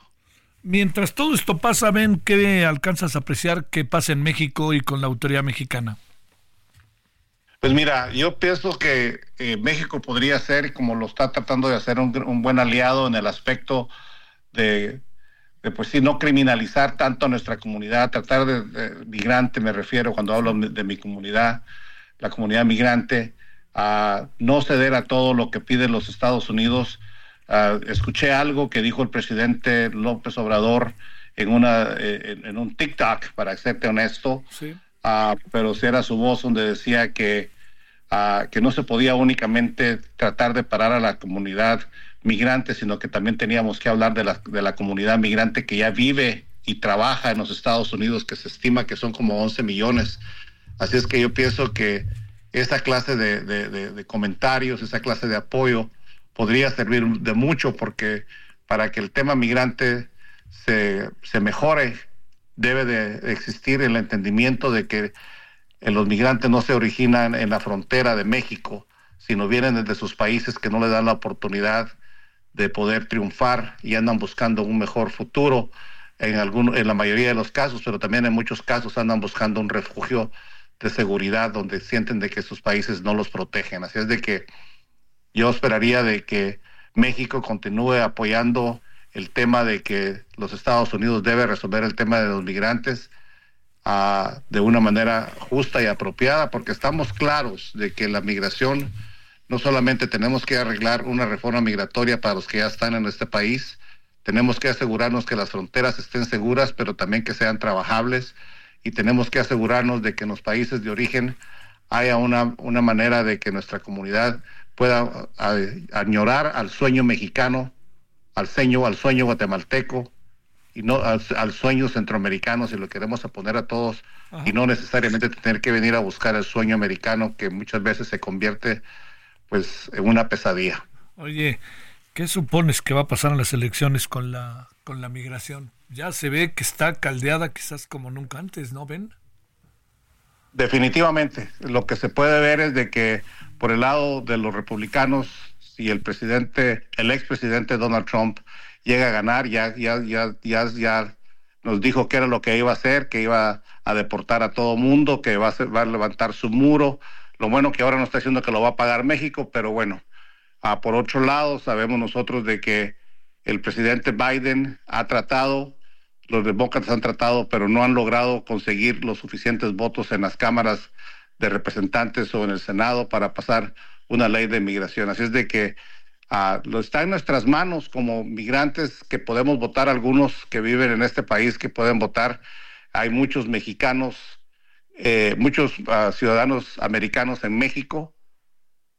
S1: Mientras todo esto pasa, ven qué alcanzas a apreciar que pasa en México y con la autoridad mexicana.
S8: Pues mira, yo pienso que eh, México podría ser, como lo está tratando de hacer, un, un buen aliado en el aspecto de, de, pues sí, no criminalizar tanto a nuestra comunidad, tratar de, de migrante, me refiero cuando hablo de mi comunidad, la comunidad migrante, a no ceder a todo lo que piden los Estados Unidos, ah, escuché algo que dijo el presidente López Obrador en, una, eh, en, un TikTok, para serte honesto, ah, pero si era su voz donde decía que, ah, que no se podía únicamente tratar de parar a la comunidad migrante, sino que también teníamos que hablar de la, de la comunidad migrante que ya vive y trabaja en los Estados Unidos, que se estima que son como 11 millones. Así es que yo pienso que esa clase de, de, comentarios, esa clase de apoyo podría servir de mucho porque para que el tema migrante se, se mejore debe de existir el entendimiento de que los migrantes no se originan en la frontera de México, sino vienen desde sus países que no le dan la oportunidad de poder triunfar y andan buscando un mejor futuro en, algún, en la mayoría de los casos, pero también en muchos casos andan buscando un refugio de seguridad donde sienten de que sus países no los protegen. Así es de que yo esperaría de que México continúe apoyando el tema de que los Estados Unidos debe resolver el tema de los migrantes uh, de una manera justa y apropiada, porque estamos claros de que la migración no solamente tenemos que arreglar una reforma migratoria para los que ya están en este país, tenemos que asegurarnos que las fronteras estén seguras, pero también que sean trabajables y tenemos que asegurarnos de que en los países de origen haya una, una manera de que nuestra comunidad pueda añorar al sueño mexicano, al sueño, al sueño guatemalteco y no al, sueño centroamericano si lo queremos poner a todos y no necesariamente tener que venir a buscar el sueño americano que muchas veces se convierte pues en una pesadilla.
S1: Oye, ¿qué supones que va a pasar en las elecciones con la con la migración? ya se ve que está caldeada quizás como nunca antes, ¿no, Ben?
S8: Definitivamente. Lo que se puede ver es de que por el lado de los republicanos, si el presidente, el expresidente Donald Trump llega a ganar, ya, ya, ya, ya, ya nos dijo que era lo que iba a hacer, que iba a deportar a todo mundo, que va a, va a levantar su muro. Lo bueno que ahora no está diciendo que lo va a pagar México, pero bueno, ah, por otro lado, sabemos nosotros de que el presidente Biden ha tratado los demócratas han tratado, pero no han logrado conseguir los suficientes votos en las cámaras de representantes o en el Senado para pasar una ley de inmigración. Así es de que ah, lo está en nuestras manos como migrantes que podemos votar, algunos que viven en este país que pueden votar. Hay muchos mexicanos, eh, muchos ah, ciudadanos americanos en México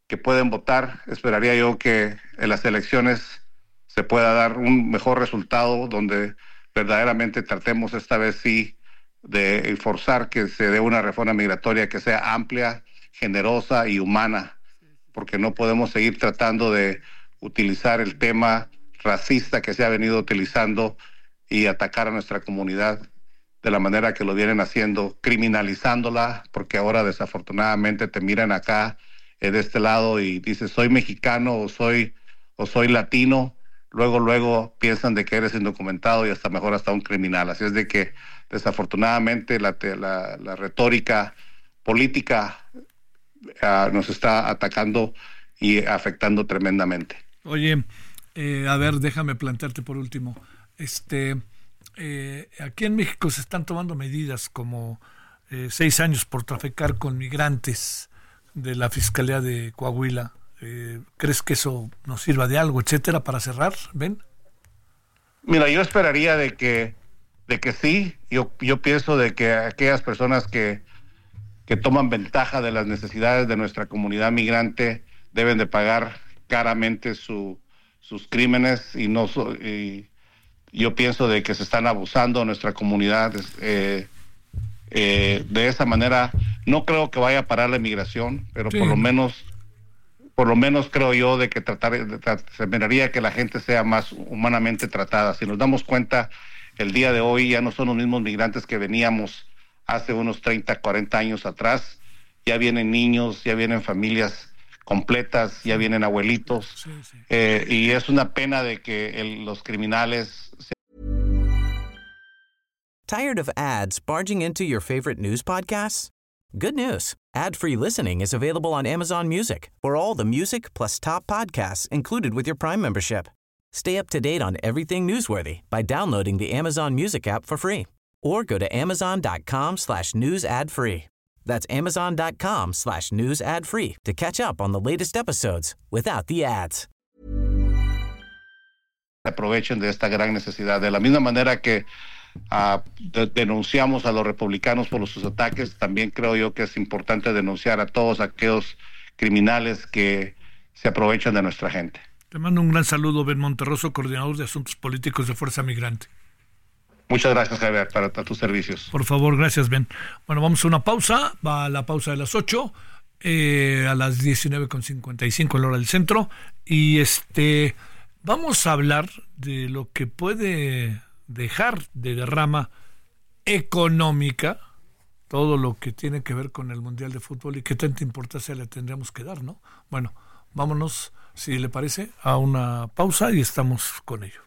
S8: que pueden votar. Esperaría yo que en las elecciones se pueda dar un mejor resultado donde verdaderamente tratemos esta vez sí de forzar que se dé una reforma migratoria que sea amplia, generosa y humana, porque no podemos seguir tratando de utilizar el tema racista que se ha venido utilizando y atacar a nuestra comunidad de la manera que lo vienen haciendo, criminalizándola, porque ahora desafortunadamente te miran acá eh, de este lado y dices soy mexicano o soy o soy latino luego, luego piensan de que eres indocumentado y hasta mejor hasta un criminal. Así es de que desafortunadamente la, la, retórica política ah, nos está atacando y afectando tremendamente.
S1: Oye, eh, a ver, déjame plantearte por último. Este, eh, aquí en México se están tomando medidas como eh, seis años por traficar con migrantes de la Fiscalía de Coahuila ¿Crees que eso nos sirva de algo, etcétera, para cerrar? ¿Ven?
S8: Mira, yo esperaría de que, de que sí. Yo, yo pienso de que aquellas personas que, que toman ventaja de las necesidades de nuestra comunidad migrante deben de pagar caramente su, sus crímenes y no y yo pienso de que se están abusando de nuestra comunidad eh, eh, de esa manera no creo que vaya a parar la inmigración pero por lo menos por lo menos creo yo de que tratar, se miraría que la gente sea más humanamente tratada. Si nos damos cuenta, el día de hoy ya no son los mismos migrantes que veníamos hace unos 30, 40 años atrás. Ya vienen niños, ya vienen familias completas, ya vienen abuelitos. Eh, y es una pena de que el, los criminales...
S9: Tired of ads barging into your favorite news podcasts? Good news. Ad-free listening is available on Amazon Music for all the music plus top podcasts included with your Prime membership. Stay up to date on everything newsworthy by downloading the Amazon Music app for free or go to amazon.com slash news ad free. That's amazon.com slash news ad free to catch up on the latest episodes without the ads.
S8: aprovechen de esta gran necesidad. De la misma manera que ah, denunciamos a los republicanos por sus ataques, también creo yo que es importante denunciar a todos aquellos criminales que se aprovechan de nuestra gente.
S1: Te mando un gran saludo, Ben Monterroso, coordinador de Asuntos Políticos de Fuerza Migrante.
S8: Muchas gracias, Javier, para, tus servicios.
S1: Por favor, gracias, Ben. Bueno, vamos a una pausa, va a la pausa de las 8, eh, a las 19.55 en la hora del centro, y este, vamos a hablar de lo que puede dejar de derrama económica todo lo que tiene que ver con el Mundial de Fútbol y qué tanta importancia le tendríamos que dar, ¿no? Bueno, vámonos, si le parece, a una pausa y estamos con ello.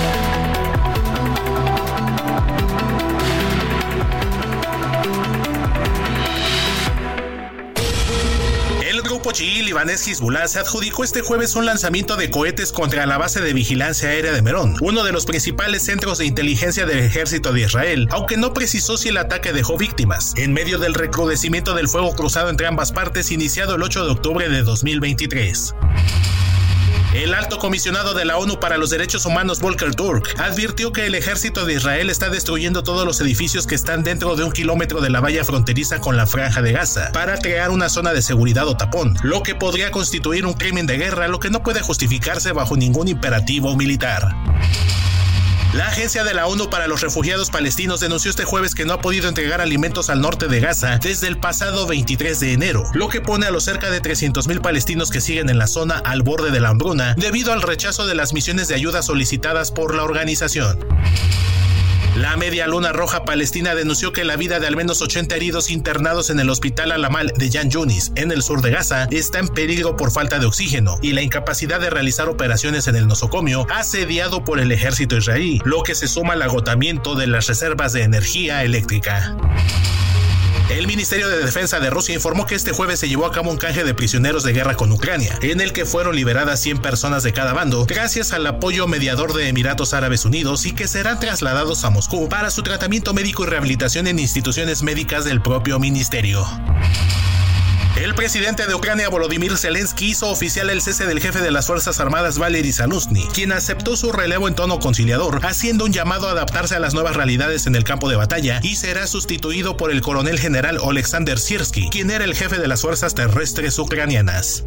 S10: Grupo chií libanés Hezbollah se adjudicó este jueves un lanzamiento de cohetes contra la base de vigilancia aérea de Merón, uno de los principales centros de inteligencia del ejército de Israel, aunque no precisó si el ataque dejó víctimas, en medio del recrudecimiento del fuego cruzado entre ambas partes iniciado el 8 de octubre de 2023. El alto comisionado de la ONU para los Derechos Humanos, Volker Turk, advirtió que el ejército de Israel está destruyendo todos los edificios que están dentro de un kilómetro de la valla fronteriza con la franja de Gaza para crear una zona de seguridad o tapón, lo que podría constituir un crimen de guerra, lo que no puede justificarse bajo ningún imperativo militar. La Agencia de la ONU para los Refugiados Palestinos denunció este jueves que no ha podido entregar alimentos al norte de Gaza desde el pasado 23 de enero, lo que pone a los cerca de 300.000 palestinos que siguen en la zona al borde de la hambruna debido al rechazo de las misiones de ayuda solicitadas por la organización. La Media Luna Roja Palestina denunció que la vida de al menos 80 heridos internados en el hospital Alamal de Yan Yunis, en el sur de Gaza, está en peligro por falta de oxígeno y la incapacidad de realizar operaciones en el nosocomio, asediado por el ejército israelí, lo que se suma al agotamiento de las reservas de energía eléctrica. El Ministerio de Defensa de Rusia informó que este jueves se llevó a cabo un canje de prisioneros de guerra con Ucrania, en el que fueron liberadas 100 personas de cada bando, gracias al apoyo mediador de Emiratos Árabes Unidos y que serán trasladados a Moscú para su tratamiento médico y rehabilitación en instituciones médicas del propio ministerio. El presidente de Ucrania, Volodymyr Zelensky, hizo oficial el cese del jefe de las Fuerzas Armadas, Valery Zanusny, quien aceptó su relevo en tono conciliador, haciendo un llamado a adaptarse a las nuevas realidades en el campo de batalla y será sustituido por el coronel general Oleksandr Siersky, quien era el jefe de las fuerzas terrestres ucranianas.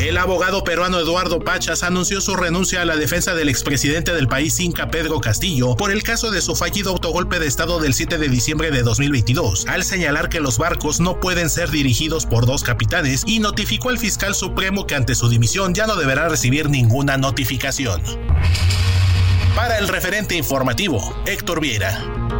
S10: El abogado peruano Eduardo Pachas anunció su renuncia a la defensa del expresidente del país Inca Pedro Castillo por el caso de su fallido autogolpe de Estado del 7 de diciembre de 2022, al señalar que los barcos no pueden ser dirigidos por dos capitanes y notificó al fiscal supremo que ante su dimisión ya no deberá recibir ninguna notificación. Para el referente informativo, Héctor Viera.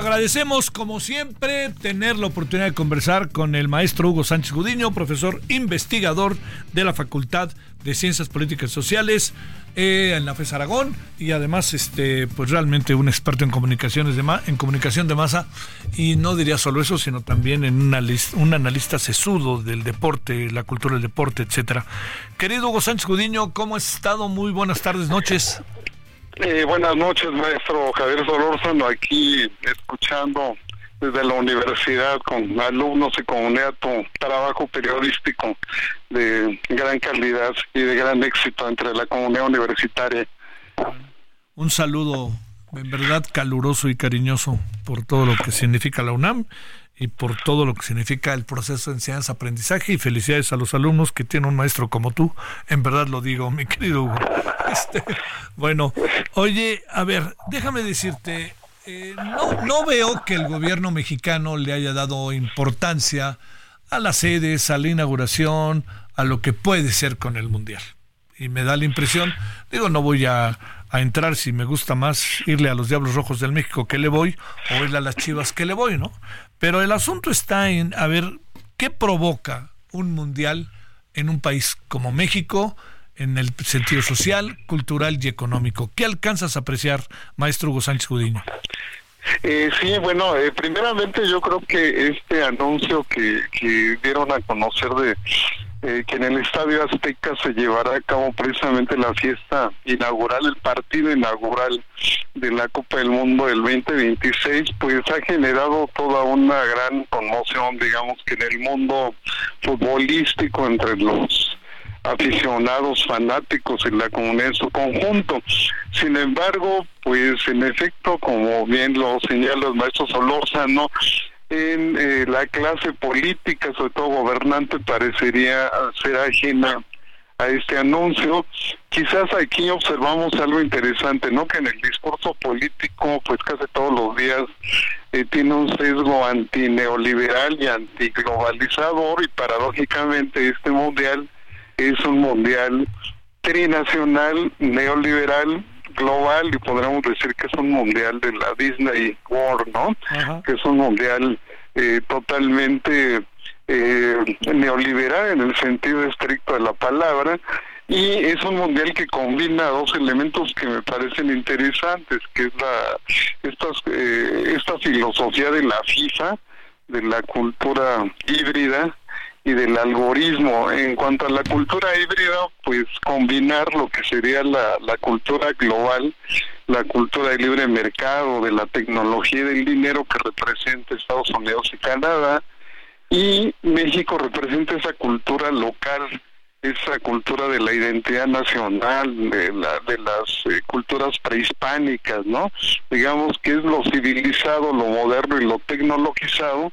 S1: Agradecemos, como siempre, tener la oportunidad de conversar con el maestro Hugo Sánchez Gudiño, profesor investigador de la Facultad de Ciencias Políticas y Sociales eh, en la FES Aragón y además, este, pues realmente un experto en comunicaciones de en comunicación de masa y no diría solo eso, sino también en una un analista sesudo del deporte, la cultura del deporte, etcétera. Querido Hugo Sánchez Gudiño, ¿cómo has estado? Muy buenas tardes, noches.
S11: Eh, buenas noches, maestro Javier Solórzano, aquí escuchando desde la universidad con alumnos y con un trabajo periodístico de gran calidad y de gran éxito entre la comunidad universitaria.
S1: Un saludo en verdad caluroso y cariñoso por todo lo que significa la UNAM y por todo lo que significa el proceso de enseñanza-aprendizaje y felicidades a los alumnos que tienen un maestro como tú. En verdad lo digo, mi querido Hugo. Este, bueno, oye, a ver, déjame decirte, eh, no, veo que el gobierno mexicano le haya dado importancia a las sedes, a la inauguración, a lo que puede ser con el Mundial. Y me da la impresión, digo, no voy a, a entrar si me gusta más irle a los Diablos Rojos del México que le voy o irle a las Chivas que le voy, ¿no? Pero el asunto está en, a ver, ¿qué provoca un mundial en un país como México en el sentido social, cultural y económico? ¿Qué alcanzas a apreciar, maestro Hugo Sánchez Judiño?
S11: Eh, sí, bueno, eh, primeramente yo creo que este anuncio que, que dieron a conocer de eh, que en el Estadio Azteca se llevará a cabo precisamente la fiesta inaugural, el partido inaugural de la Copa del Mundo del 2026, pues ha generado toda una gran conmoción, digamos que en el mundo futbolístico entre los aficionados, fanáticos en la comunidad en su conjunto. Sin embargo, pues en efecto, como bien lo señala el maestro Solórzano, en eh, la clase política, sobre todo gobernante, parecería ser ajena a este anuncio. Quizás aquí observamos algo interesante, ¿no? Que en el discurso político, pues casi todos los días eh, tiene un sesgo antineoliberal y antiglobalizador y paradójicamente este mundial es un mundial trinacional, neoliberal, global y podríamos decir que es un mundial de la Disney World, ¿no? Que es un mundial eh, totalmente eh, neoliberal en el sentido estricto de la palabra y es un mundial que combina dos elementos que me parecen interesantes, que es la estas, eh, esta filosofía de la FIFA, de la cultura híbrida y del algoritmo. En cuanto a la cultura híbrida, pues combinar lo que sería la, la cultura global, la cultura de libre mercado, de la tecnología y del dinero que representa Estados Unidos y Canadá, y México representa esa cultura local, esa cultura de la identidad nacional, de, la, de las eh, culturas prehispánicas, ¿no? Digamos que es lo civilizado, lo moderno y lo tecnologizado,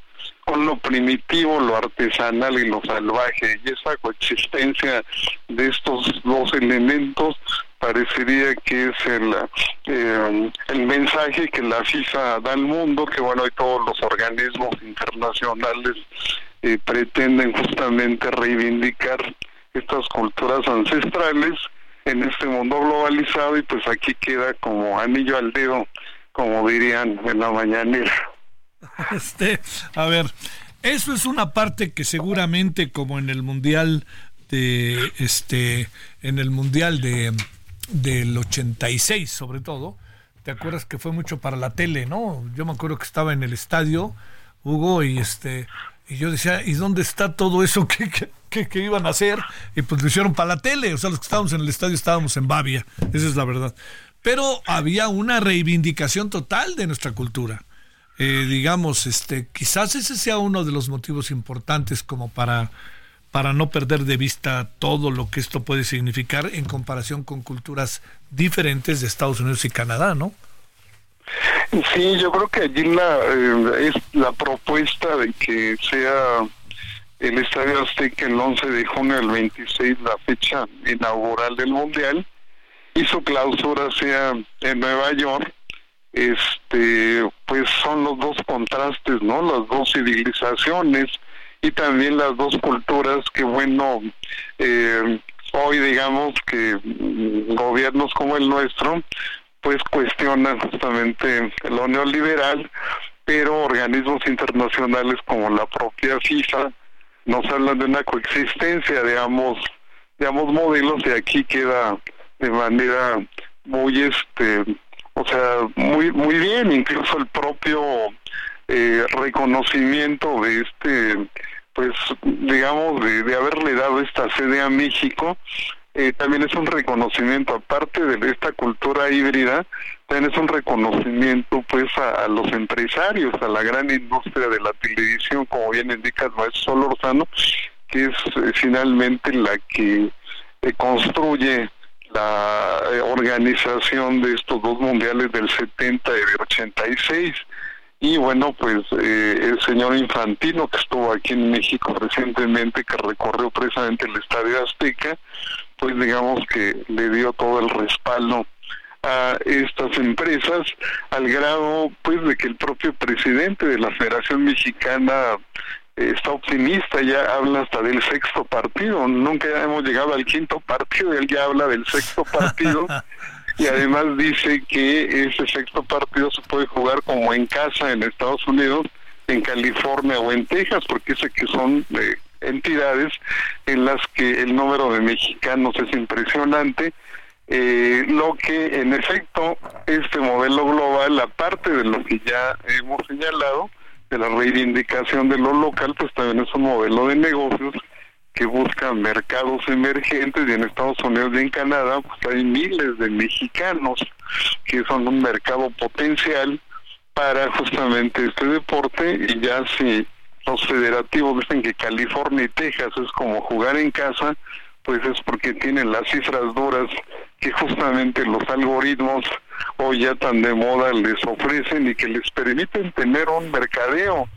S11: con lo primitivo, lo artesanal y lo salvaje. Y esa coexistencia de estos dos elementos parecería que es el, eh, el mensaje que la FIFA da al mundo, que bueno, y todos los organismos internacionales eh, pretenden justamente reivindicar estas culturas ancestrales en este mundo globalizado y pues aquí queda como anillo al dedo, como dirían en la mañanera.
S1: Este, a ver, eso es una parte que seguramente como en el mundial de este en el mundial de del 86 sobre todo, te acuerdas que fue mucho para la tele, ¿no? Yo me acuerdo que estaba en el estadio Hugo y este y yo decía, ¿y dónde está todo eso que, que, que, iban a hacer? Y pues lo hicieron para la tele, o sea, los que estábamos en el estadio estábamos en Bavia, esa es la verdad. Pero había una reivindicación total de nuestra cultura. Eh, digamos, este, quizás ese sea uno de los motivos importantes como para, para no perder de vista todo lo que esto puede significar en comparación con culturas diferentes de Estados Unidos y Canadá, ¿no?
S11: Sí, yo creo que allí la, eh, es la propuesta de que sea el Estadio Azteca el 11 de junio del 26 la fecha inaugural del Mundial y su clausura sea en Nueva York este pues son los dos contrastes no las dos civilizaciones y también las dos culturas que bueno eh, hoy digamos que mm, gobiernos como el nuestro pues cuestionan justamente lo neoliberal pero organismos internacionales como la propia FIFA nos hablan de una coexistencia de ambos de ambos modelos y aquí queda de manera muy este o sea, muy muy bien, incluso el propio eh, reconocimiento de este, pues digamos, de, haberle dado esta sede a México, eh, también es un reconocimiento, aparte de esta cultura híbrida, también es un reconocimiento pues a, los empresarios, a la gran industria de la televisión, como bien indica el maestro Solorzano, que es eh, finalmente la que construye la organización de estos dos mundiales del 70 y del 86. y bueno, pues eh, el señor Infantino, que estuvo aquí en México recientemente, que recorrió precisamente el Estadio Azteca, pues digamos que le dio todo el respaldo a estas empresas al grado pues de que el propio presidente de la Federación Mexicana está optimista, ya habla hasta del sexto partido, nunca hemos llegado al quinto partido y él ya habla del sexto partido. Y además dice que ese sexto partido se puede jugar como en casa en Estados Unidos, en California o en Texas, porque dice que son eh, entidades en las que el número de mexicanos es impresionante. Eh, lo que en efecto este modelo global, aparte de lo que ya hemos señalado, de la reivindicación de lo local, pues también es un modelo de negocios que buscan mercados emergentes y en Estados Unidos y en Canadá pues hay miles de mexicanos que son un mercado potencial para justamente este deporte y ya si los federativos dicen que California y Texas es como jugar en casa, pues es porque tienen las cifras duras que justamente los algoritmos hoy ya tan de moda les ofrecen y que les permiten tener un mercadeo,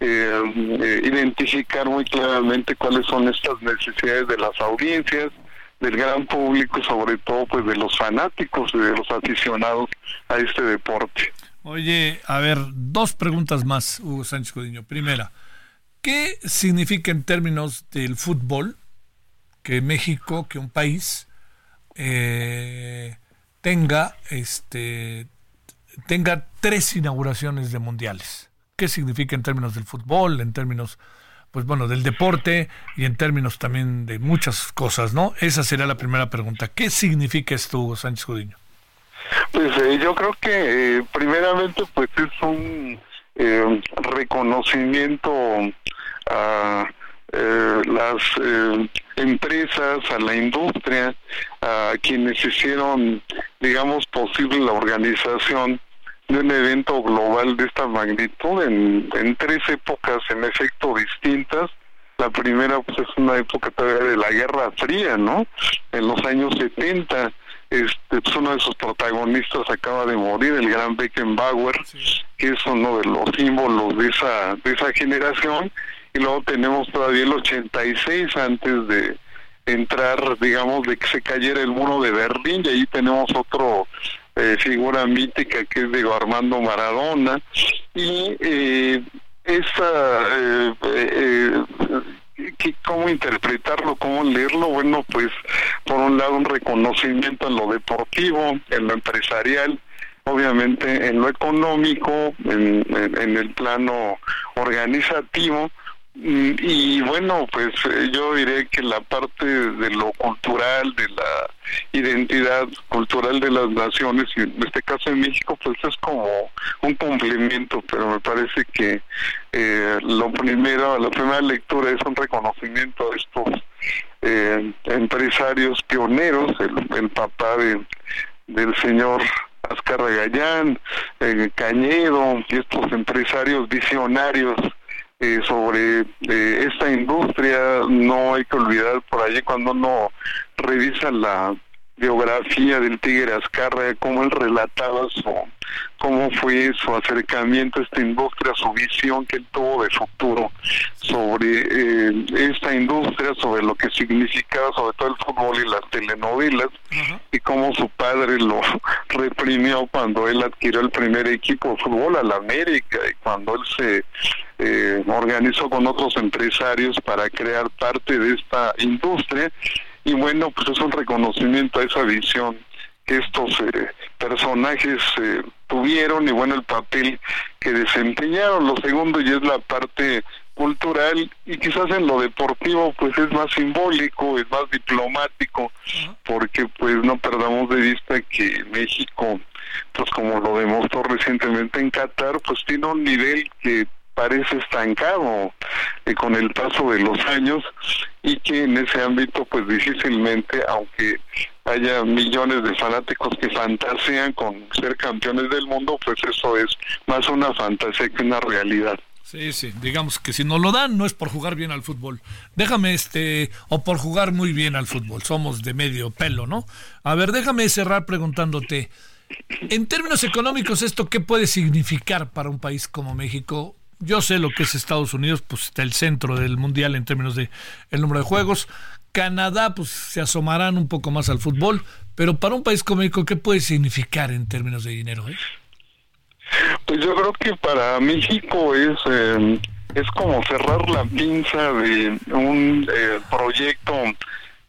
S11: eh, eh, identificar muy claramente cuáles son estas necesidades de las audiencias, del gran público, sobre todo pues de los fanáticos y de los aficionados a este deporte.
S1: Oye, a ver, dos preguntas más, Hugo Sánchez Codiño. Primera, ¿qué significa en términos del fútbol que México, que un país, eh, tenga este tenga tres inauguraciones de mundiales. ¿Qué significa en términos del fútbol, en términos pues bueno, del deporte y en términos también de muchas cosas, ¿no? Esa sería la primera pregunta. ¿Qué significa esto, Hugo Sánchez Judiño?
S11: Pues eh, yo creo que eh, primeramente pues es un eh, reconocimiento a las empresas, a la industria, a quienes hicieron, digamos, posible la organización de un evento global de esta magnitud en, en tres épocas en efecto distintas. La primera pues es una época todavía de la Guerra Fría, ¿no? En los años 70, este, pues uno de sus protagonistas acaba de morir, el gran Beckenbauer, que es uno de los símbolos de esa, de esa generación, y luego tenemos todavía el 86 antes de entrar, digamos, de que se cayera el muro de Berlín, y ahí tenemos otro eh, figura mítica que es Diego Armando Maradona, y eh, esa, eh, eh, ¿cómo interpretarlo, cómo leerlo? Bueno, pues por un lado un reconocimiento en lo deportivo, en lo empresarial, obviamente en lo económico, en, el plano organizativo, y bueno, pues eh, yo diré que la parte de lo cultural, de la identidad cultural de las naciones, y en este caso en México, pues es como un complemento, pero me parece que eh, lo primero, la primera lectura es un reconocimiento a estos eh, empresarios pioneros, el, papá de, del señor Azcarra Gallán, Cañedo, y estos empresarios visionarios eh, sobre eh, esta industria, no hay que olvidar por allí cuando uno revisa la biografía del Tigre Azcarra, cómo él relataba su, cómo fue su acercamiento a esta industria, su visión que él tuvo de futuro sobre eh, esta industria, sobre lo que significaba sobre todo el fútbol y las telenovelas, y cómo su padre lo reprimió cuando él adquirió el primer equipo de fútbol a la América y cuando él se eh, organizó con otros empresarios para crear parte de esta industria y bueno, pues es un reconocimiento a esa visión que estos eh, personajes eh, tuvieron y bueno, el papel que desempeñaron. Lo segundo y es la parte cultural y quizás en lo deportivo pues es más simbólico, es más diplomático, porque pues no perdamos de vista que México, pues como lo demostró recientemente en Qatar, pues tiene un nivel que parece estancado eh, con el paso de los años y que en ese ámbito pues difícilmente, aunque haya millones de fanáticos que fantasean con ser campeones del mundo, pues eso es más una fantasía que una realidad.
S1: Sí, sí, digamos que si no lo dan no es por jugar bien al fútbol. Déjame este, o por jugar muy bien al fútbol, somos de medio pelo, ¿no? A ver, déjame cerrar preguntándote, En términos económicos, ¿esto qué puede significar para un país como México? Yo sé lo que es Estados Unidos, pues está el centro del mundial en términos de el número de juegos. Canadá, pues se asomarán un poco más al fútbol, pero para un país como México, ¿qué puede significar en términos de dinero? Eh?
S11: Pues yo creo que para México es eh, es como cerrar la pinza de un eh, proyecto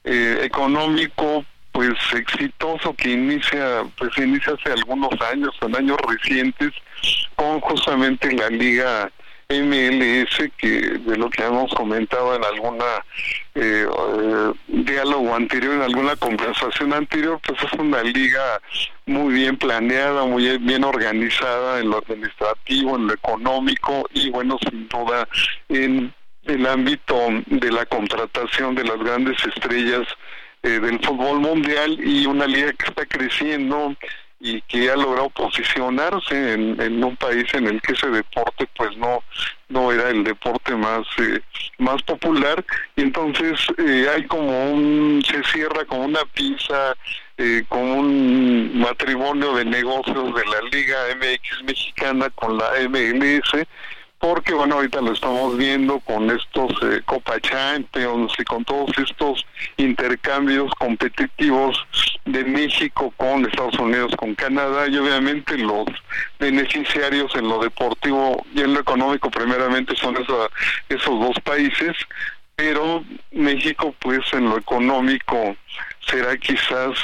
S11: eh, económico pues exitoso que inicia pues inicia hace algunos años en años recientes con justamente la liga MLS, que de lo que hemos comentado en alguna eh, eh, diálogo anterior, en alguna conversación anterior, pues es una liga muy bien planeada, muy bien organizada en lo administrativo, en lo económico y bueno, sin duda en el ámbito de la contratación de las grandes estrellas eh, del fútbol mundial y una liga que está creciendo y que ha logrado posicionarse en, un país en el que ese deporte pues no no era el deporte más eh, más popular. Y entonces eh, hay como un se cierra como una pinza eh, como un matrimonio de negocios de la Liga MX mexicana con la MLS porque bueno, ahorita lo estamos viendo con estos eh, Copa Champions y con todos estos intercambios competitivos de México con Estados Unidos, con Canadá y obviamente los beneficiarios en lo deportivo y en lo económico primeramente son esos dos países, pero México pues en lo económico será quizás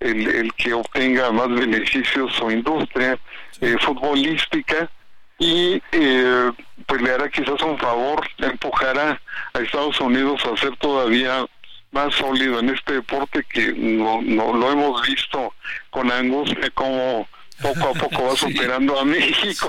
S11: el, el que obtenga más beneficios su industria eh, futbolística y eh, pues le hará quizás un favor, empujará a Estados Unidos a ser todavía más sólido en este deporte que no, no lo hemos visto con angustia como poco a poco va superando a México.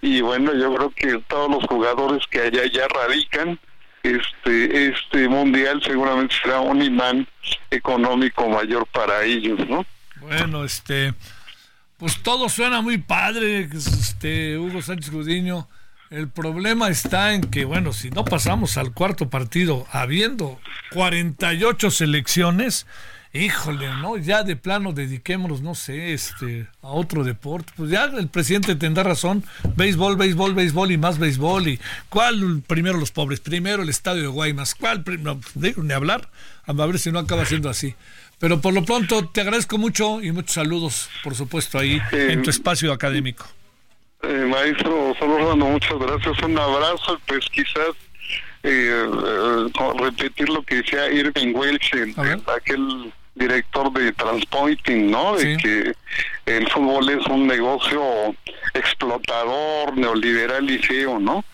S11: Y bueno yo creo que todos los jugadores que allá ya radican este este mundial seguramente será un imán económico mayor para ellos no
S1: bueno este pues todo suena muy padre, este Hugo Sánchez Gudiño. El problema está en que, bueno, si no pasamos al cuarto partido habiendo 48 selecciones, híjole, ¿no? Ya de plano dediquémonos, no sé, este, a otro deporte. Pues ya el presidente tendrá razón. Béisbol, béisbol, béisbol y más béisbol. ¿Y cuál primero los pobres? Primero el estadio de Guaymas. ¿Cuál? No, ni hablar. A ver si no acaba siendo así. Pero por lo pronto te agradezco mucho y muchos saludos, por supuesto, ahí en tu espacio académico.
S11: Eh, maestro Solórzano, muchas gracias. Un abrazo. Pues quizás eh, eh, repetir lo que decía Irving Welch, aquel director de Transpointing, ¿no? De que el fútbol es un negocio explotador, neoliberal y feo, ¿no?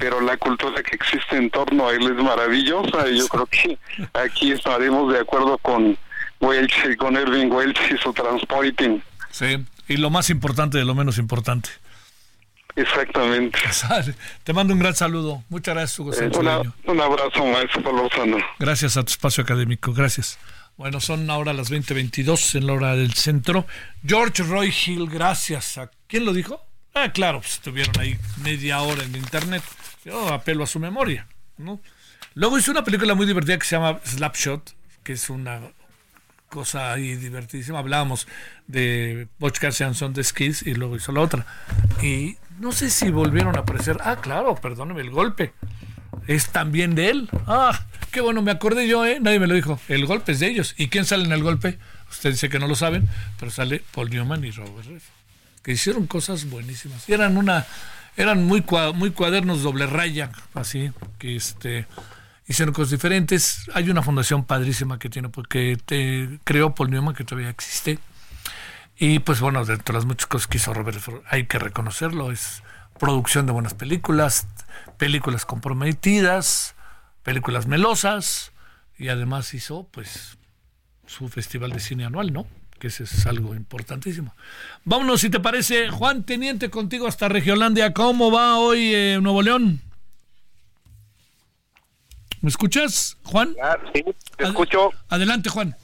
S11: Pero la cultura que existe en torno a él es maravillosa y yo creo que aquí estaremos de acuerdo con Welch, con Irving Welch y su transporting.
S1: Sí, y lo más importante de lo menos importante.
S11: Exactamente.
S1: Te mando un gran saludo. Muchas gracias, Hugo
S11: eh, Un abrazo, maestro Lozano.
S1: Gracias a tu espacio académico. Gracias. Bueno, son ahora las 20:22 en la hora del centro. George Roy Hill, gracias. ¿A quién lo dijo? Ah, claro, pues estuvieron ahí media hora en internet. Yo apelo a su memoria. ¿no? Luego hizo una película muy divertida que se llama Slapshot, que es una cosa ahí divertidísima. Hablábamos de Butch Cassidy de Skis y luego hizo la otra. Y no sé si volvieron a aparecer. Ah, claro, perdóneme, el golpe. Es también de él. Ah, qué bueno, me acordé yo, ¿eh? Nadie me lo dijo. El golpe es de ellos. ¿Y quién sale en el golpe? Usted dice que no lo saben, pero sale Paul Newman y Robert Redford. Que hicieron cosas buenísimas. Eran una. Eran muy, muy cuadernos doble raya, así, que este hicieron cosas diferentes. Hay una fundación padrísima que tiene, porque te creó Paul Newman, que todavía existe. Y pues bueno, dentro de las muchas cosas que hizo Robert hay que reconocerlo, es producción de buenas películas, películas comprometidas, películas melosas, y además hizo pues su festival de cine anual, ¿no? Que ese es algo importantísimo. Vámonos, si te parece, Juan Teniente, contigo hasta Regiolandia. ¿Cómo va hoy eh, Nuevo León? ¿Me escuchas, Juan?
S12: Ah, sí, te escucho.
S1: Adelante, Juan.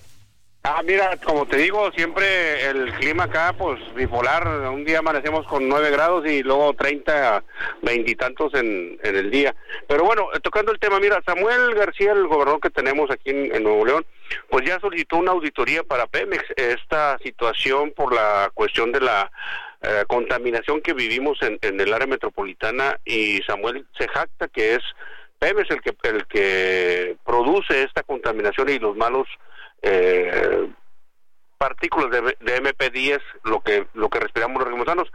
S12: Ah, mira, como te digo, siempre el clima acá, pues bipolar. Un día amanecemos con 9 grados y luego 30, veintitantos en, en el día. Pero bueno, tocando el tema, mira, Samuel García, el gobernador que tenemos aquí en, Nuevo León, pues ya solicitó una auditoría para Pemex. Esta situación por la cuestión de la eh, contaminación que vivimos en, en el área metropolitana y Samuel se jacta que es Pemex el que, el que produce esta contaminación y los malos eh, partículas de, MP10, lo que lo que respiramos los remotanos.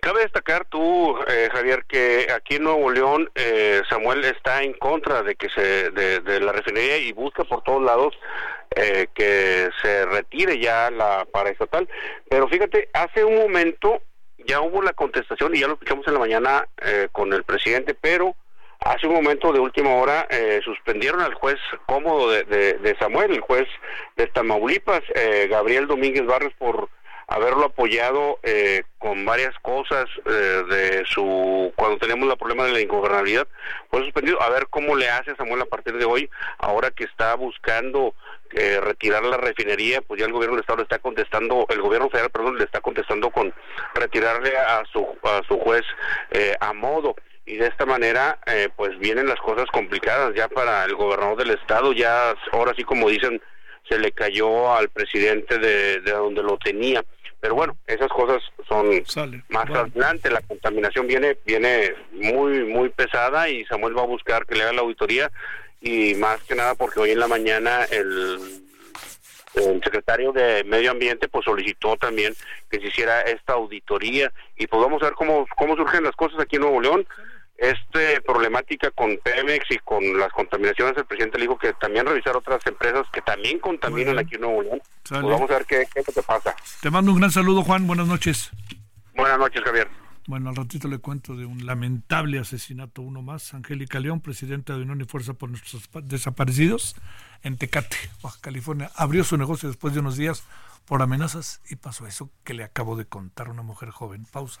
S12: Cabe destacar tú, eh, Javier, que aquí en Nuevo León eh, Samuel está en contra de que se de, la refinería y busca por todos lados eh, que se retire ya la paraestatal. Pero fíjate, hace un momento ya hubo la contestación y ya lo escuchamos en la mañana con el presidente, pero hace un momento de última hora eh, suspendieron al juez cómodo de, Samuel, el juez de Tamaulipas, eh, Gabriel Domínguez Barrios, por haberlo apoyado eh, con varias cosas de su cuando tenemos el problema de la ingobernabilidad fue suspendido. A ver cómo le hace Samuel a partir de hoy ahora que está buscando retirar la refinería pues ya el gobierno del estado le está contestando el gobierno federal perdón le está contestando con retirarle a su a su juez a modo y de esta manera eh, pues vienen las cosas complicadas ya para el gobernador del estado. Ya ahora sí como dicen se le cayó al presidente de, de donde lo tenía. Pero bueno esas cosas son más adelante. La contaminación viene viene muy muy pesada y Samuel va a buscar que le haga la auditoría y más que nada porque hoy en la mañana el el secretario de Medio Ambiente pues solicitó también que se hiciera esta auditoría. Y pues vamos a ver cómo, cómo surgen las cosas aquí en Nuevo León esta problemática con Pemex y con las contaminaciones, el presidente le dijo que también revisar otras empresas que también contaminan aquí en Nuevo León. Pues vamos a ver qué, qué te pasa.
S1: Te mando un gran saludo, Juan. Buenas noches.
S12: Buenas noches, Javier.
S1: Bueno, al ratito le cuento de un lamentable asesinato, uno más. Angélica León, presidenta de Unión y Fuerza por Nuestros Desaparecidos, en Tecate, Baja California. Abrió su negocio después de unos días por amenazas y pasó eso que le acabo de contar una mujer joven. Pausa.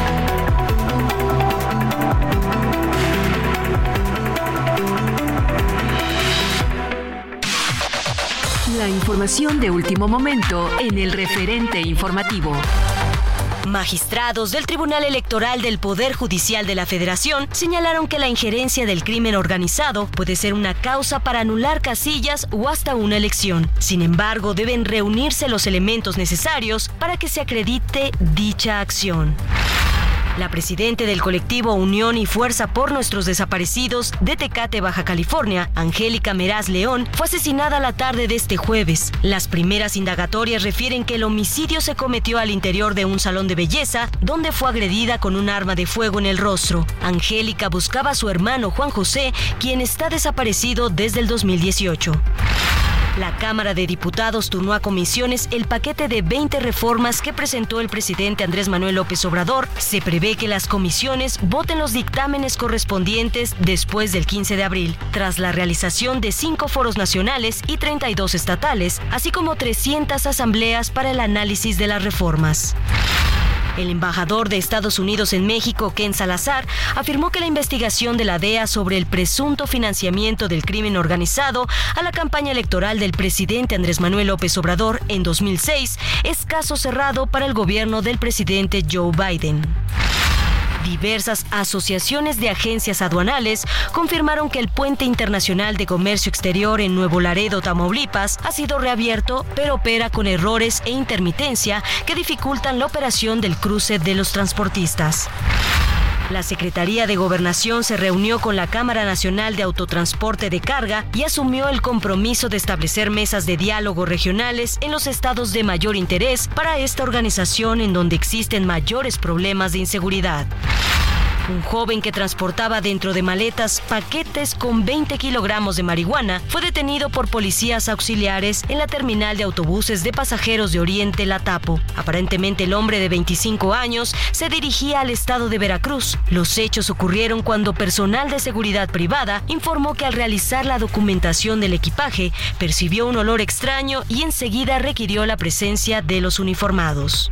S2: La información de último momento en el referente informativo.
S13: Magistrados del Tribunal Electoral del Poder Judicial de la Federación señalaron que la injerencia del crimen organizado puede ser una causa para anular casillas o hasta una elección. Sin embargo, deben reunirse los elementos necesarios para que se acredite dicha acción. La presidenta del colectivo Unión y Fuerza por Nuestros Desaparecidos de Tecate, Baja California, Angélica Meraz León, fue asesinada la tarde de este jueves. Las primeras indagatorias refieren que el homicidio se cometió al interior de un salón de belleza, donde fue agredida con un arma de fuego en el rostro. Angélica buscaba a su hermano Juan José, quien está desaparecido desde el 2018. La Cámara de Diputados turnó a comisiones el paquete de 20 reformas que presentó el presidente Andrés Manuel López Obrador. Se prevé que las comisiones voten los dictámenes correspondientes después del 15 de abril, tras la realización de cinco foros nacionales y 32 estatales, así como 300 asambleas para el análisis de las reformas. El embajador de Estados Unidos en México, Ken Salazar, afirmó que la investigación de la DEA sobre el presunto financiamiento del crimen organizado a la campaña electoral del presidente Andrés Manuel López Obrador en 2006 es caso cerrado para el gobierno del presidente Joe Biden. Diversas asociaciones de agencias aduanales confirmaron que el puente internacional de comercio exterior en Nuevo Laredo, Tamaulipas, ha sido reabierto, pero opera con errores e intermitencia que dificultan la operación del cruce de los transportistas. La Secretaría de Gobernación se reunió con la Cámara Nacional de Autotransporte de Carga y asumió el compromiso de establecer mesas de diálogo regionales en los estados de mayor interés para esta organización en donde existen mayores problemas de inseguridad. Un joven que transportaba dentro de maletas paquetes con 20 kilogramos de marihuana fue detenido por policías auxiliares en la terminal de autobuses de pasajeros de Oriente La Tapo. Aparentemente el hombre de 25 años se dirigía al estado de Veracruz. Los hechos ocurrieron cuando personal de seguridad privada informó que al realizar la documentación del equipaje percibió un olor extraño y enseguida requirió la presencia de los uniformados.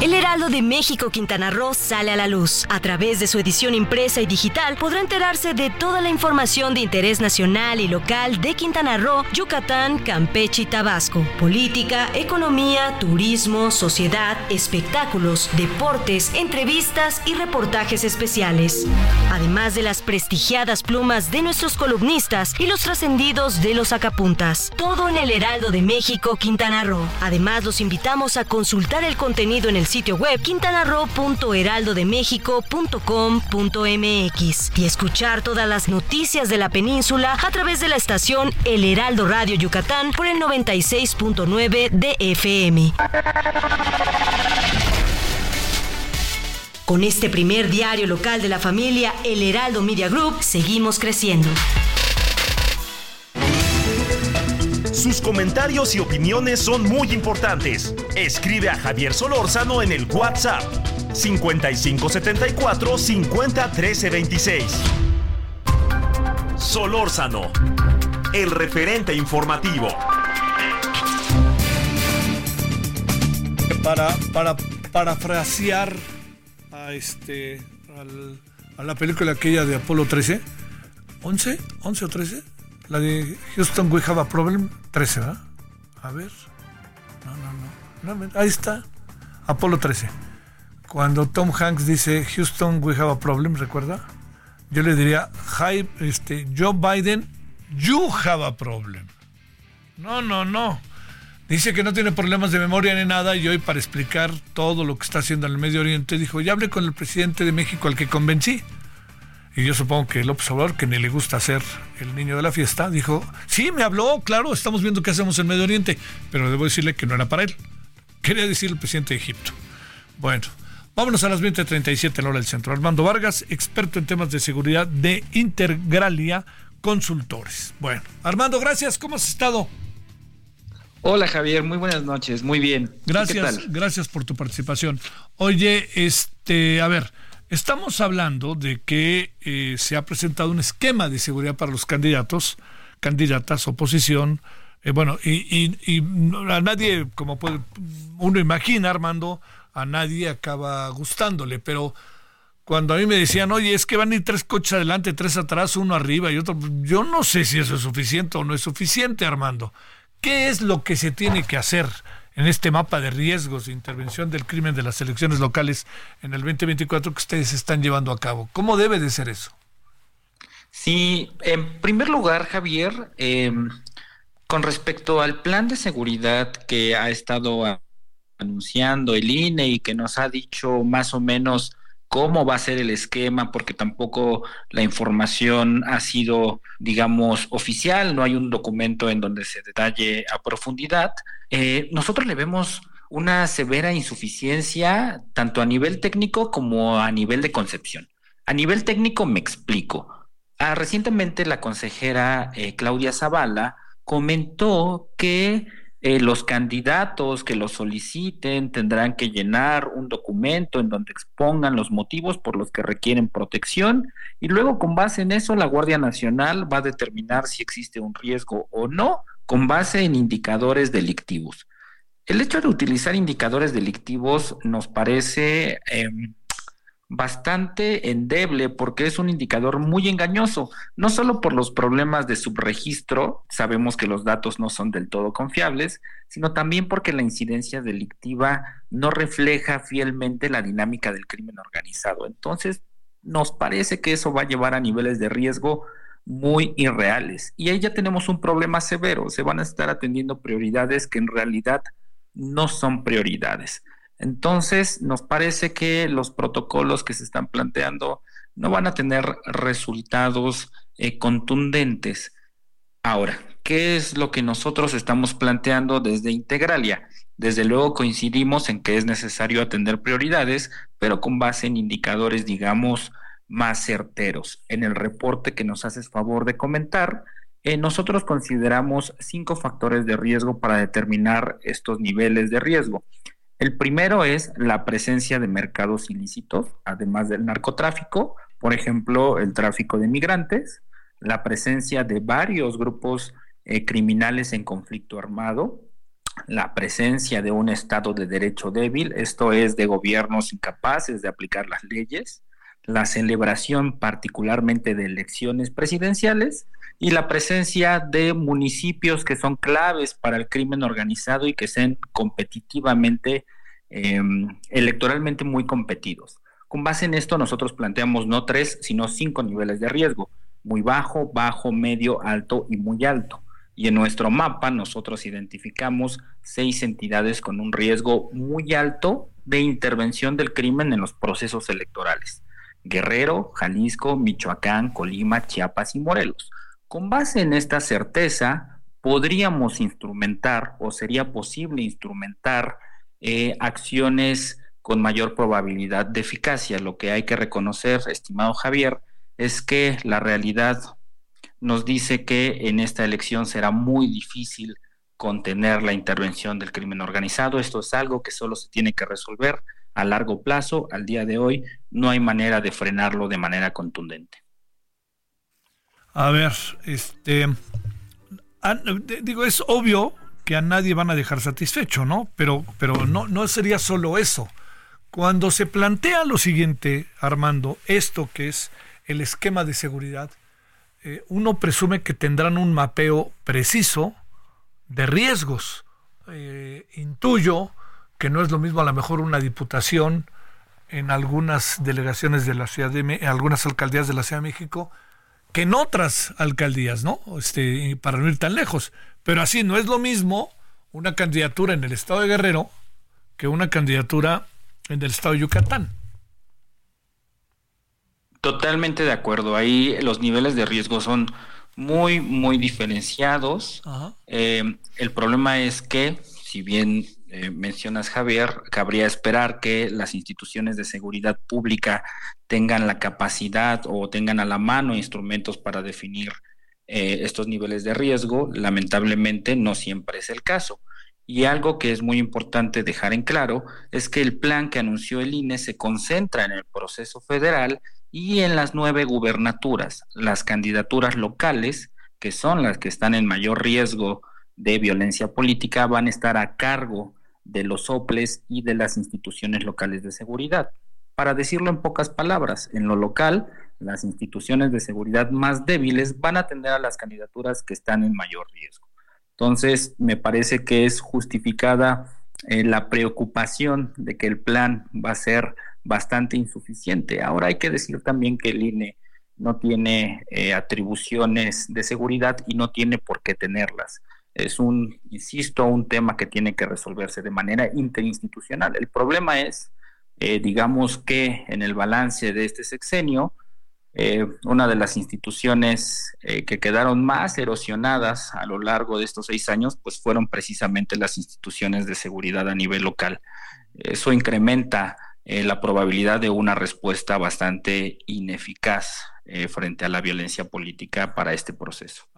S13: el Heraldo de México Quintana Roo sale a la luz. A través de su edición impresa y digital podrá enterarse de toda la información de interés nacional y local de Quintana Roo, Yucatán, Campeche y Tabasco. Política, economía, turismo, sociedad, espectáculos, deportes, entrevistas y reportajes especiales. Además de las prestigiadas plumas de nuestros columnistas y los trascendidos de los acapuntas. Todo en el Heraldo de México Quintana Roo. Además los invitamos a consultar el contenido en el sitio web quintanarro.heraldodemexico.com.mx y escuchar todas las noticias de la península a través de la estación El Heraldo Radio Yucatán por el 96.9 de FM. Con este primer diario local de la familia El Heraldo Media Group, seguimos creciendo.
S4: Sus comentarios y opiniones son muy importantes. Escribe a Javier Solórzano en el WhatsApp 5574 50 Solórzano, el referente informativo.
S1: Para, para parafrasear a este a la película aquella de Apolo 13, 11, 11 o 13, la de Houston We Have a Problem, 13, ¿verdad? A ver. No, no, no. ahí está. Apolo 13. Cuando Tom Hanks dice Houston We Have a Problem, ¿recuerda? Yo le diría, Hi, este, Joe Biden, you have a problem. No, no, no. Dice que no tiene problemas de memoria ni nada y hoy para explicar todo lo que está haciendo en el Medio Oriente dijo, ya hablé con el presidente de México al que convencí. Y yo supongo que López Obrador, que ni le gusta ser el niño de la fiesta, dijo, sí, me habló, claro, estamos viendo qué hacemos en Medio Oriente, pero debo decirle que no era para él. Quería decir el presidente de Egipto. Bueno, vámonos a las 20.37 en la hora del centro. Armando Vargas, experto en temas de seguridad de Integralia Consultores. Bueno, Armando, gracias, ¿cómo has estado?
S14: Hola Javier, muy buenas noches, muy bien.
S1: Gracias, gracias por tu participación. Oye, este, a ver, Estamos hablando de que eh, se ha presentado un esquema de seguridad para los candidatos, candidatas, oposición. Eh, bueno, y, a nadie, como puede, uno imagina, Armando, a nadie acaba gustándole, pero cuando a mí me decían, oye, es que van a ir tres coches adelante, tres atrás, uno arriba y otro, yo no sé si eso es suficiente o no es suficiente, Armando. ¿Qué es lo que se tiene que hacer? En este mapa de riesgos de intervención del crimen de las elecciones locales en el 2024 que ustedes están llevando a cabo. ¿Cómo debe de ser eso?
S14: Sí, en primer lugar, Javier, em, con respecto al plan de seguridad que ha estado anunciando el INE y que nos ha dicho más o menos cómo va a ser el esquema, porque tampoco la información ha sido, digamos, oficial, no hay un documento en donde se detalle a profundidad. Eh, nosotros le vemos una severa insuficiencia tanto a nivel técnico como a nivel de concepción. A nivel técnico me explico. Ah, recientemente la consejera eh, Claudia Zavala comentó que eh, los candidatos que lo soliciten tendrán que llenar un documento en donde expongan los motivos por los que requieren protección y luego con base en eso la Guardia Nacional va a determinar si existe un riesgo o no con base en indicadores delictivos. El hecho de utilizar indicadores delictivos nos parece em, bastante endeble porque es un indicador muy engañoso, no solo por los problemas de subregistro, sabemos que los datos no son del todo confiables, sino también porque la incidencia delictiva no refleja fielmente la dinámica del crimen organizado. Entonces, nos parece que eso va a llevar a niveles de riesgo muy irreales. Y ahí ya tenemos un problema severo, se van a estar atendiendo prioridades que en realidad no son prioridades. Entonces, nos parece que los protocolos que se están planteando no van a tener resultados eh, contundentes. Ahora, ¿qué es lo que nosotros estamos planteando desde Integralia? Desde luego coincidimos en que es necesario atender prioridades, pero con base en indicadores, digamos, más certeros. En el reporte que nos haces favor de comentar, eh, nosotros consideramos cinco factores de riesgo para determinar estos niveles de riesgo. El primero es la presencia de mercados ilícitos, además del narcotráfico, por ejemplo, el tráfico de migrantes, la presencia de varios grupos eh, criminales en conflicto armado, la presencia de un Estado de derecho débil, esto es de gobiernos incapaces de aplicar las leyes, la celebración particularmente de elecciones presidenciales y la presencia de municipios que son claves para el crimen organizado y que sean competitivamente, em, electoralmente muy competidos. Con base en esto nosotros planteamos no tres, sino cinco niveles de riesgo, muy bajo, bajo, medio, alto y muy alto. Y en nuestro mapa nosotros identificamos seis entidades con un riesgo muy alto de intervención del crimen en los procesos electorales. Guerrero, Jalisco, Michoacán, Colima, Chiapas y Morelos. Con base en esta certeza, podríamos instrumentar o sería posible instrumentar eh, acciones con mayor probabilidad de eficacia. Lo que hay que reconocer, estimado Javier, es que la realidad nos dice que en esta elección será muy difícil contener la intervención del crimen organizado. Esto es algo que solo se tiene que resolver a largo plazo. Al día de hoy no hay manera de frenarlo de manera contundente.
S1: A ver, este, digo, es obvio que a nadie van a dejar satisfecho, ¿no? Pero, pero no, no sería solo eso. Cuando se plantea lo siguiente, Armando, esto que es el esquema de seguridad, eh, uno presume que tendrán un mapeo preciso de riesgos. Eh, intuyo que no es lo mismo a lo mejor una diputación en algunas delegaciones de la ciudad de en algunas alcaldías de la Ciudad de México que en otras alcaldías, ¿no? Este, para no ir tan lejos. Pero así no es lo mismo una candidatura en el estado de Guerrero que una candidatura en el estado de Yucatán.
S14: Totalmente de acuerdo. Ahí los niveles de riesgo son muy, muy diferenciados. Eh, el problema es que, si bien eh, mencionas Javier, cabría esperar que las instituciones de seguridad pública tengan la capacidad o tengan a la mano instrumentos para definir eh, estos niveles de riesgo. Lamentablemente no siempre es el caso. Y algo que es muy importante dejar en claro es que el plan que anunció el INE se concentra en el proceso federal y en las nueve gubernaturas, las candidaturas locales, que son las que están en mayor riesgo de violencia política, van a estar a cargo de los soples y de las instituciones locales de seguridad. Para decirlo en pocas palabras, en lo local, las instituciones de seguridad más débiles van a atender a las candidaturas que están en mayor riesgo. Entonces, me parece que es justificada eh, la preocupación de que el plan va a ser bastante insuficiente. Ahora hay que decir también que el INE no tiene eh, atribuciones de seguridad y no tiene por qué tenerlas. Es un, insisto, un tema que tiene que resolverse de manera interinstitucional. El problema es, eh, digamos que en el balance de este sexenio, eh, una de las instituciones que quedaron más erosionadas a lo largo de estos seis años, pues fueron precisamente las instituciones de seguridad a nivel local. Eso incrementa eh, la probabilidad de una respuesta bastante ineficaz eh, frente a la violencia política para este proceso.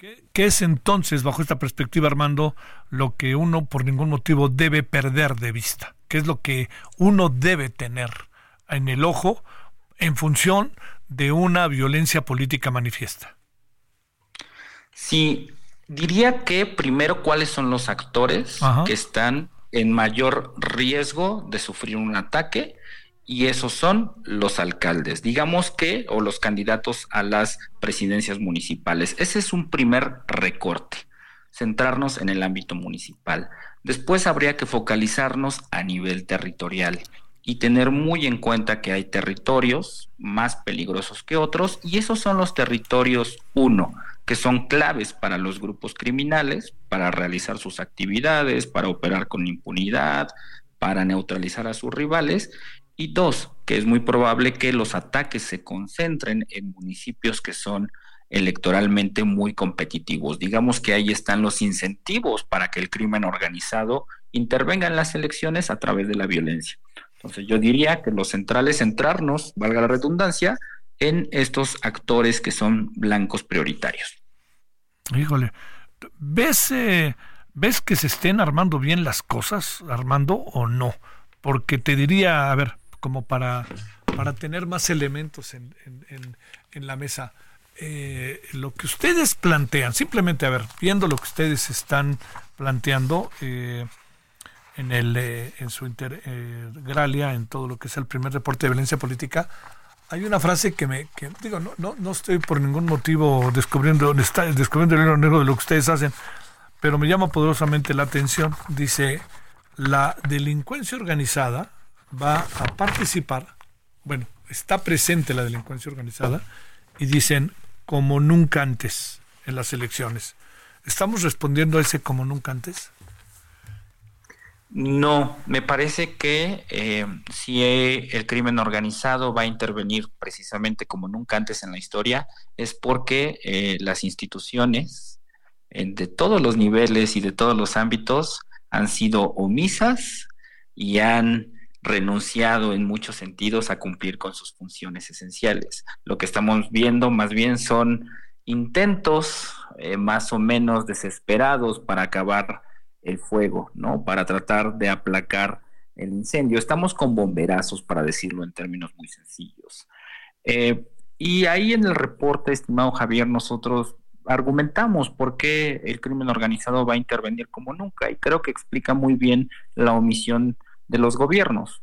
S1: ¿Qué, ¿Qué, es entonces, bajo esta perspectiva, Armando, lo que uno por ningún motivo debe perder de vista? ¿Qué es lo que uno debe tener en el ojo en función de una violencia política manifiesta?
S14: Sí, diría que primero cuáles son los actores que están en mayor riesgo de sufrir un ataque y esos son los alcaldes, digamos que, o los candidatos a las presidencias municipales. Ese es un primer recorte, centrarnos en el ámbito municipal. Después habría que focalizarnos a nivel territorial y tener muy en cuenta que hay territorios más peligrosos que otros y esos son los territorios uno, que son claves para los grupos criminales, para realizar sus actividades, para operar con impunidad, para neutralizar a sus rivales. Y dos, que es muy probable que los ataques se concentren en municipios que son electoralmente muy competitivos. Digamos que ahí están los incentivos para que el crimen organizado intervenga en las elecciones a través de la violencia. Entonces yo diría que lo central es centrarnos, valga la redundancia, en estos actores que son blancos prioritarios.
S1: Híjole, ¿ves, eh, ¿ves que se estén armando bien las cosas, Armando, o no? Porque te diría, a ver, como para, para tener más elementos en, en, la mesa, eh, lo que ustedes plantean, simplemente, a ver, viendo lo que ustedes están planteando, eh, en, el, eh, en su integralia, en todo lo que es el primer reporte de violencia política, hay una frase que me, que, digo, no, no, no estoy por ningún motivo descubriendo, descubriendo el hilo negro de lo que ustedes hacen, pero me llama poderosamente la atención. Dice, la delincuencia organizada va a participar, bueno, está presente la delincuencia organizada, y dicen, como nunca antes en las elecciones. ¿Estamos respondiendo a ese como nunca antes?
S14: No, me parece que eh, si el crimen organizado va a intervenir precisamente como nunca antes en la historia, es porque eh, las instituciones de todos los niveles y de todos los ámbitos han sido omisas y han renunciado en muchos sentidos a cumplir con sus funciones esenciales. Lo que estamos viendo más bien son intentos eh, más o menos desesperados para acabar el fuego, ¿no? Para tratar de aplacar el incendio. Estamos con bomberazos, para decirlo en términos muy sencillos. Eh, y ahí en el reporte, estimado Javier, nosotros argumentamos por qué el crimen organizado va a intervenir como nunca y creo que explica muy bien la omisión de los gobiernos,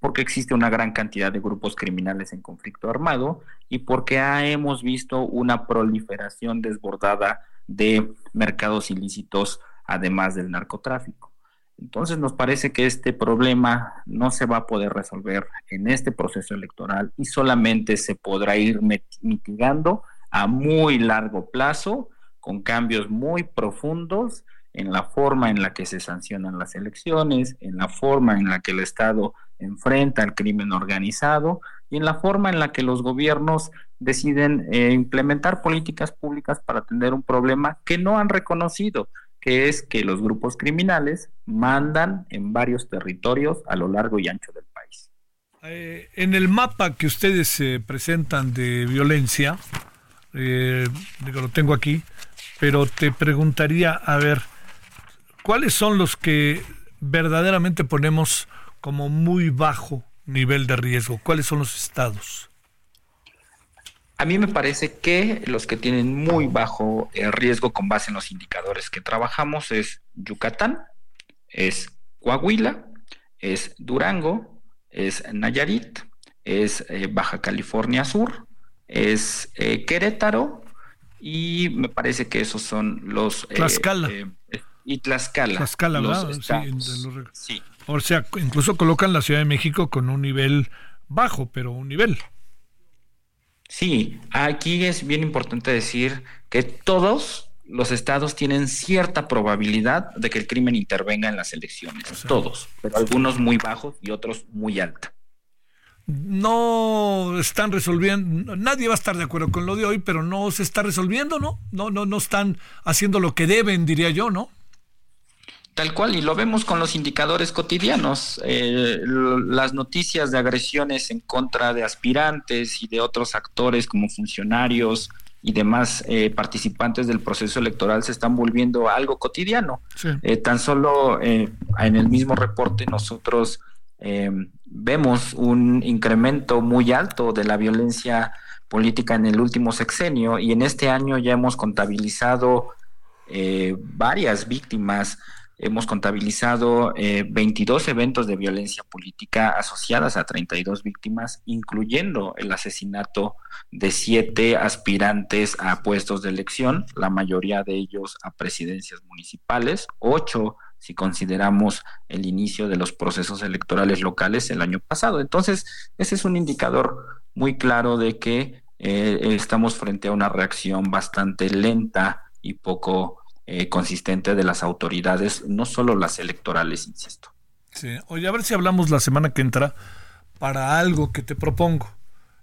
S14: porque existe una gran cantidad de grupos criminales en conflicto armado y porque hemos visto una proliferación desbordada de mercados ilícitos además del narcotráfico. Entonces nos parece que este problema no se va a poder resolver en este proceso electoral y solamente se podrá ir mitigando a muy largo plazo con cambios muy profundos en la forma en la que se sancionan las elecciones, en la forma en la que el Estado enfrenta al crimen organizado y en la forma en la que los gobiernos deciden eh, implementar políticas públicas para atender un problema que no han reconocido que es que los grupos criminales mandan en varios territorios a lo largo y ancho del país.
S1: Eh, en el mapa que ustedes se presentan de violencia, eh, digo, lo tengo aquí, pero te preguntaría, a ver, ¿cuáles son los que verdaderamente ponemos como muy bajo nivel de riesgo? ¿Cuáles son los estados?
S14: A mí me parece que los que tienen muy bajo eh, riesgo con base en los indicadores que trabajamos es Yucatán, es Coahuila, es Durango, es Nayarit, es eh, Baja California Sur, es eh, Querétaro y me parece que esos son los...
S1: Tlaxcala.
S14: Y Tlaxcala.
S1: Tlaxcala, ¿verdad? Sí, O sea, incluso colocan la Ciudad de México con un nivel bajo, pero un nivel.
S14: Sí, aquí es bien importante decir que todos los estados tienen cierta probabilidad de que el crimen intervenga en las elecciones, todos, pero algunos muy bajos y otros muy alta.
S1: No están resolviendo, nadie va a estar de acuerdo con lo de hoy, pero no se está resolviendo, ¿no? No, no, no están haciendo lo que deben, diría yo, ¿no?
S14: Tal cual, y lo vemos con los indicadores cotidianos. Eh, las noticias de agresiones en contra de aspirantes y de otros actores como funcionarios y demás eh, participantes del proceso electoral se están volviendo algo cotidiano. Eh, tan solo en el mismo reporte nosotros vemos un incremento muy alto de la violencia política en el último sexenio y en este año ya hemos contabilizado varias víctimas Hemos contabilizado 22 eh, eventos de violencia política asociadas a 32 víctimas, incluyendo el asesinato de siete aspirantes a puestos de elección, la mayoría de ellos a presidencias municipales, ocho si consideramos el inicio de los procesos electorales locales el año pasado. Entonces, ese es un indicador muy claro de que eh, estamos frente a una reacción bastante lenta y poco eh, consistente de las autoridades, no solo las electorales, insisto.
S1: Sí, oye, a ver si hablamos la semana que entra, para algo que te propongo.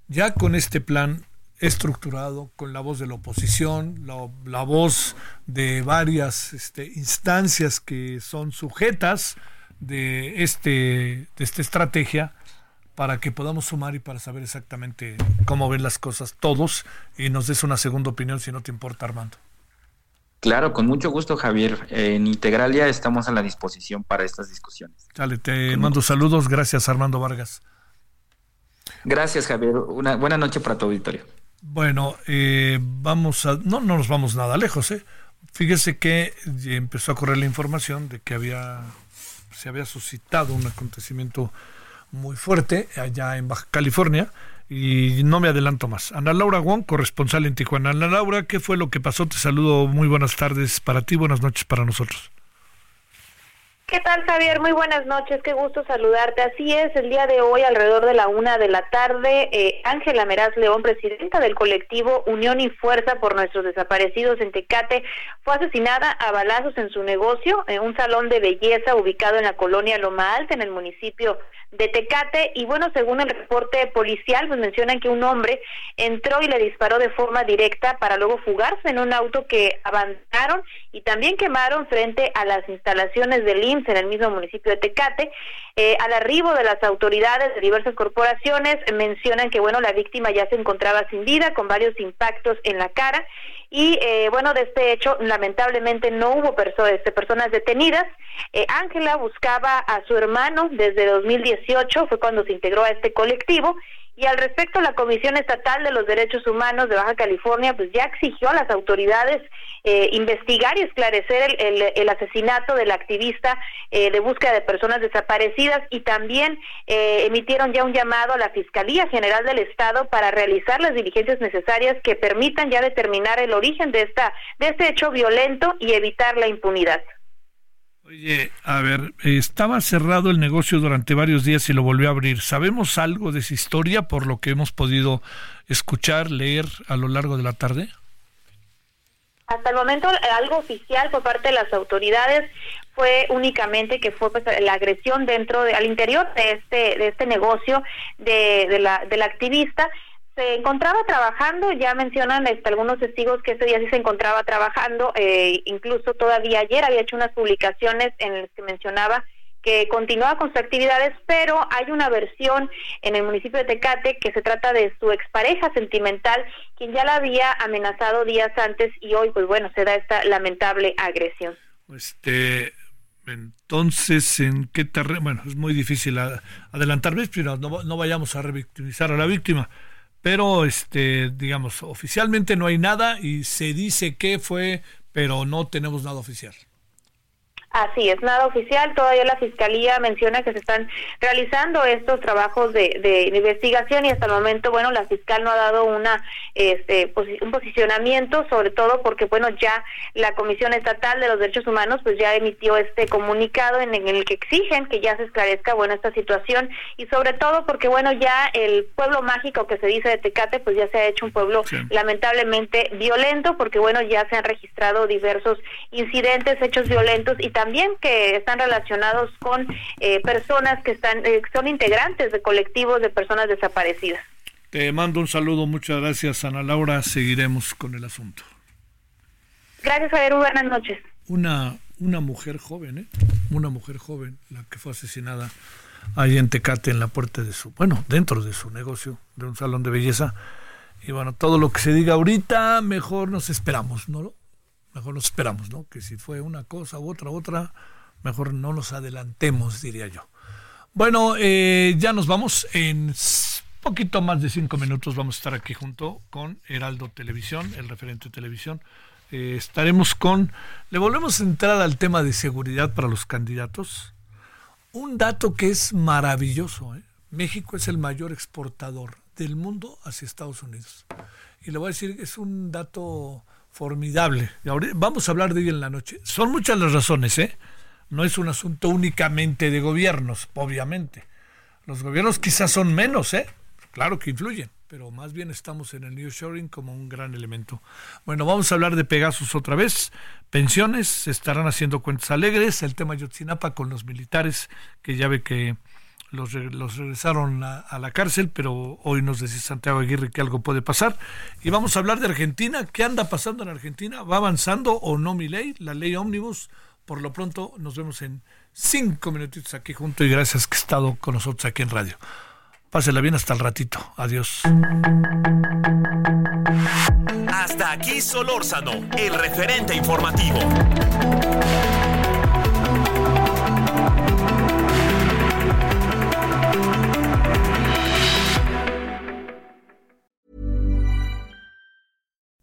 S1: Ya con este plan estructurado, con la voz de la oposición, la, voz de varias este, instancias que son sujetas de, este, de esta estrategia, para que podamos sumar y para saber exactamente cómo ven las cosas todos y nos des una segunda opinión si no te importa, Armando.
S14: Claro, con mucho gusto, Javier. En Integralia estamos a la disposición para estas discusiones.
S1: Dale, te mando saludos. Gracias, Armando Vargas.
S14: Gracias, Javier. Una buena noche para tu auditorio.
S1: Bueno, eh, vamos a. No, no nos vamos nada lejos, ¿eh? Fíjese que empezó a correr la información de que había se había suscitado un acontecimiento muy fuerte allá en Baja California y no me adelanto más. Ana Laura Wong, corresponsal en Tijuana. Ana Laura, ¿qué fue lo que pasó? Te saludo, muy buenas tardes para ti, buenas noches para nosotros.
S15: ¿Qué tal, Javier? Muy buenas noches, qué gusto saludarte. Así es, el día de hoy, alrededor de la una de la tarde, eh, Ángela Meraz León, presidenta del colectivo Unión y Fuerza por Nuestros Desaparecidos en Tecate, fue asesinada a balazos en su negocio, en un salón de belleza ubicado en la colonia Loma Alta, en el municipio de Tecate y bueno, según el reporte policial, pues mencionan que un hombre entró y le disparó de forma directa para luego fugarse en un auto que abandonaron y también quemaron frente a las instalaciones del En el mismo municipio de Tecate. Eh, al arribo de las autoridades de diversas corporaciones mencionan que bueno, la víctima ya se encontraba sin vida con varios impactos en la cara y eh, bueno, de este hecho, lamentablemente no hubo este, personas detenidas. Eh, Ángela buscaba a su hermano desde 2018, fue cuando se integró a este colectivo, y al respecto, la Comisión Estatal de los Derechos Humanos de Baja California pues ya exigió a las autoridades eh, investigar y esclarecer el, asesinato del activista eh, de búsqueda de personas desaparecidas y también eh, emitieron ya un llamado a la Fiscalía General del Estado para realizar las diligencias necesarias que permitan ya determinar el origen de esta de este hecho violento y evitar la impunidad.
S1: Oye, a ver, estaba cerrado el negocio durante varios días y lo volvió a abrir. ¿Sabemos algo de esa historia por lo que hemos podido escuchar, leer a lo largo de la tarde?
S15: Hasta el momento, algo oficial por parte de las autoridades fue únicamente que fue pues, la agresión dentro, de, al interior de este, de este negocio de, de, la, activista se encontraba trabajando, ya mencionan este, algunos testigos que ese día sí se encontraba trabajando, eh, incluso todavía ayer había hecho unas publicaciones en las que mencionaba que continuaba con sus actividades, pero hay una versión en el municipio de Tecate que se trata de su expareja sentimental, quien ya la había amenazado días antes y hoy, pues bueno, se da esta lamentable agresión.
S1: Este, entonces, ¿en qué terreno? Bueno, es muy difícil adelantar, pero no, no vayamos a revictimizar a la víctima pero este digamos oficialmente no hay nada y se dice que fue pero no tenemos nada oficial
S15: Así es, nada oficial. Todavía la Fiscalía menciona que se están realizando estos trabajos de, investigación y hasta el momento, bueno, la fiscal no ha dado una este, un posicionamiento, sobre todo porque, bueno, ya la Comisión Estatal de los Derechos Humanos, pues ya emitió este comunicado en, el que exigen que ya se esclarezca, bueno, esta situación y sobre todo porque, bueno, ya el pueblo mágico que se dice de Tecate, pues ya se ha hecho un pueblo lamentablemente violento, porque, bueno, ya se han registrado diversos incidentes, hechos violentos y también que están relacionados con eh, personas que están eh, son integrantes de colectivos de personas desaparecidas.
S1: Te mando un saludo, muchas gracias Ana Laura, seguiremos con el asunto.
S15: Gracias Javier, buenas noches.
S1: Una, una mujer joven, ¿eh? una mujer joven, la que fue asesinada ahí en Tecate, en la puerta de su, bueno, dentro de su negocio, de un salón de belleza. Y bueno, todo lo que se diga ahorita, mejor nos esperamos, ¿no? Mejor nos esperamos, ¿no? Que si fue una cosa u otra, otra, mejor no nos adelantemos, diría yo. Bueno, eh, ya nos vamos. En poquito más de cinco minutos vamos a estar aquí junto con Heraldo Televisión, el referente de televisión. Eh, estaremos con, le volvemos a entrar al tema de seguridad para los candidatos. Un dato que es maravilloso. ¿eh? México es el mayor exportador del mundo hacia Estados Unidos. Y le voy a decir, es un dato formidable. Vamos a hablar de ello en la noche. Son muchas las razones, ¿eh? No es un asunto únicamente de gobiernos, obviamente. Los gobiernos quizás son menos, ¿eh? Claro que influyen, pero más bien estamos en el New Shoring como un gran elemento. Bueno, vamos a hablar de Pegasus otra vez. Pensiones, se estarán haciendo cuentas alegres. El tema Yotzinapa con los militares, que ya ve que los, los regresaron a, la cárcel, pero hoy nos decía Santiago Aguirre que algo puede pasar. Y vamos a hablar de Argentina. ¿Qué anda pasando en Argentina? ¿Va avanzando o no mi ley, la ley ómnibus? Por lo pronto nos vemos en cinco minutitos aquí junto y gracias que ha estado con nosotros aquí en radio. Pásela bien hasta el ratito. Adiós.
S4: Hasta aquí Solórzano, el referente informativo.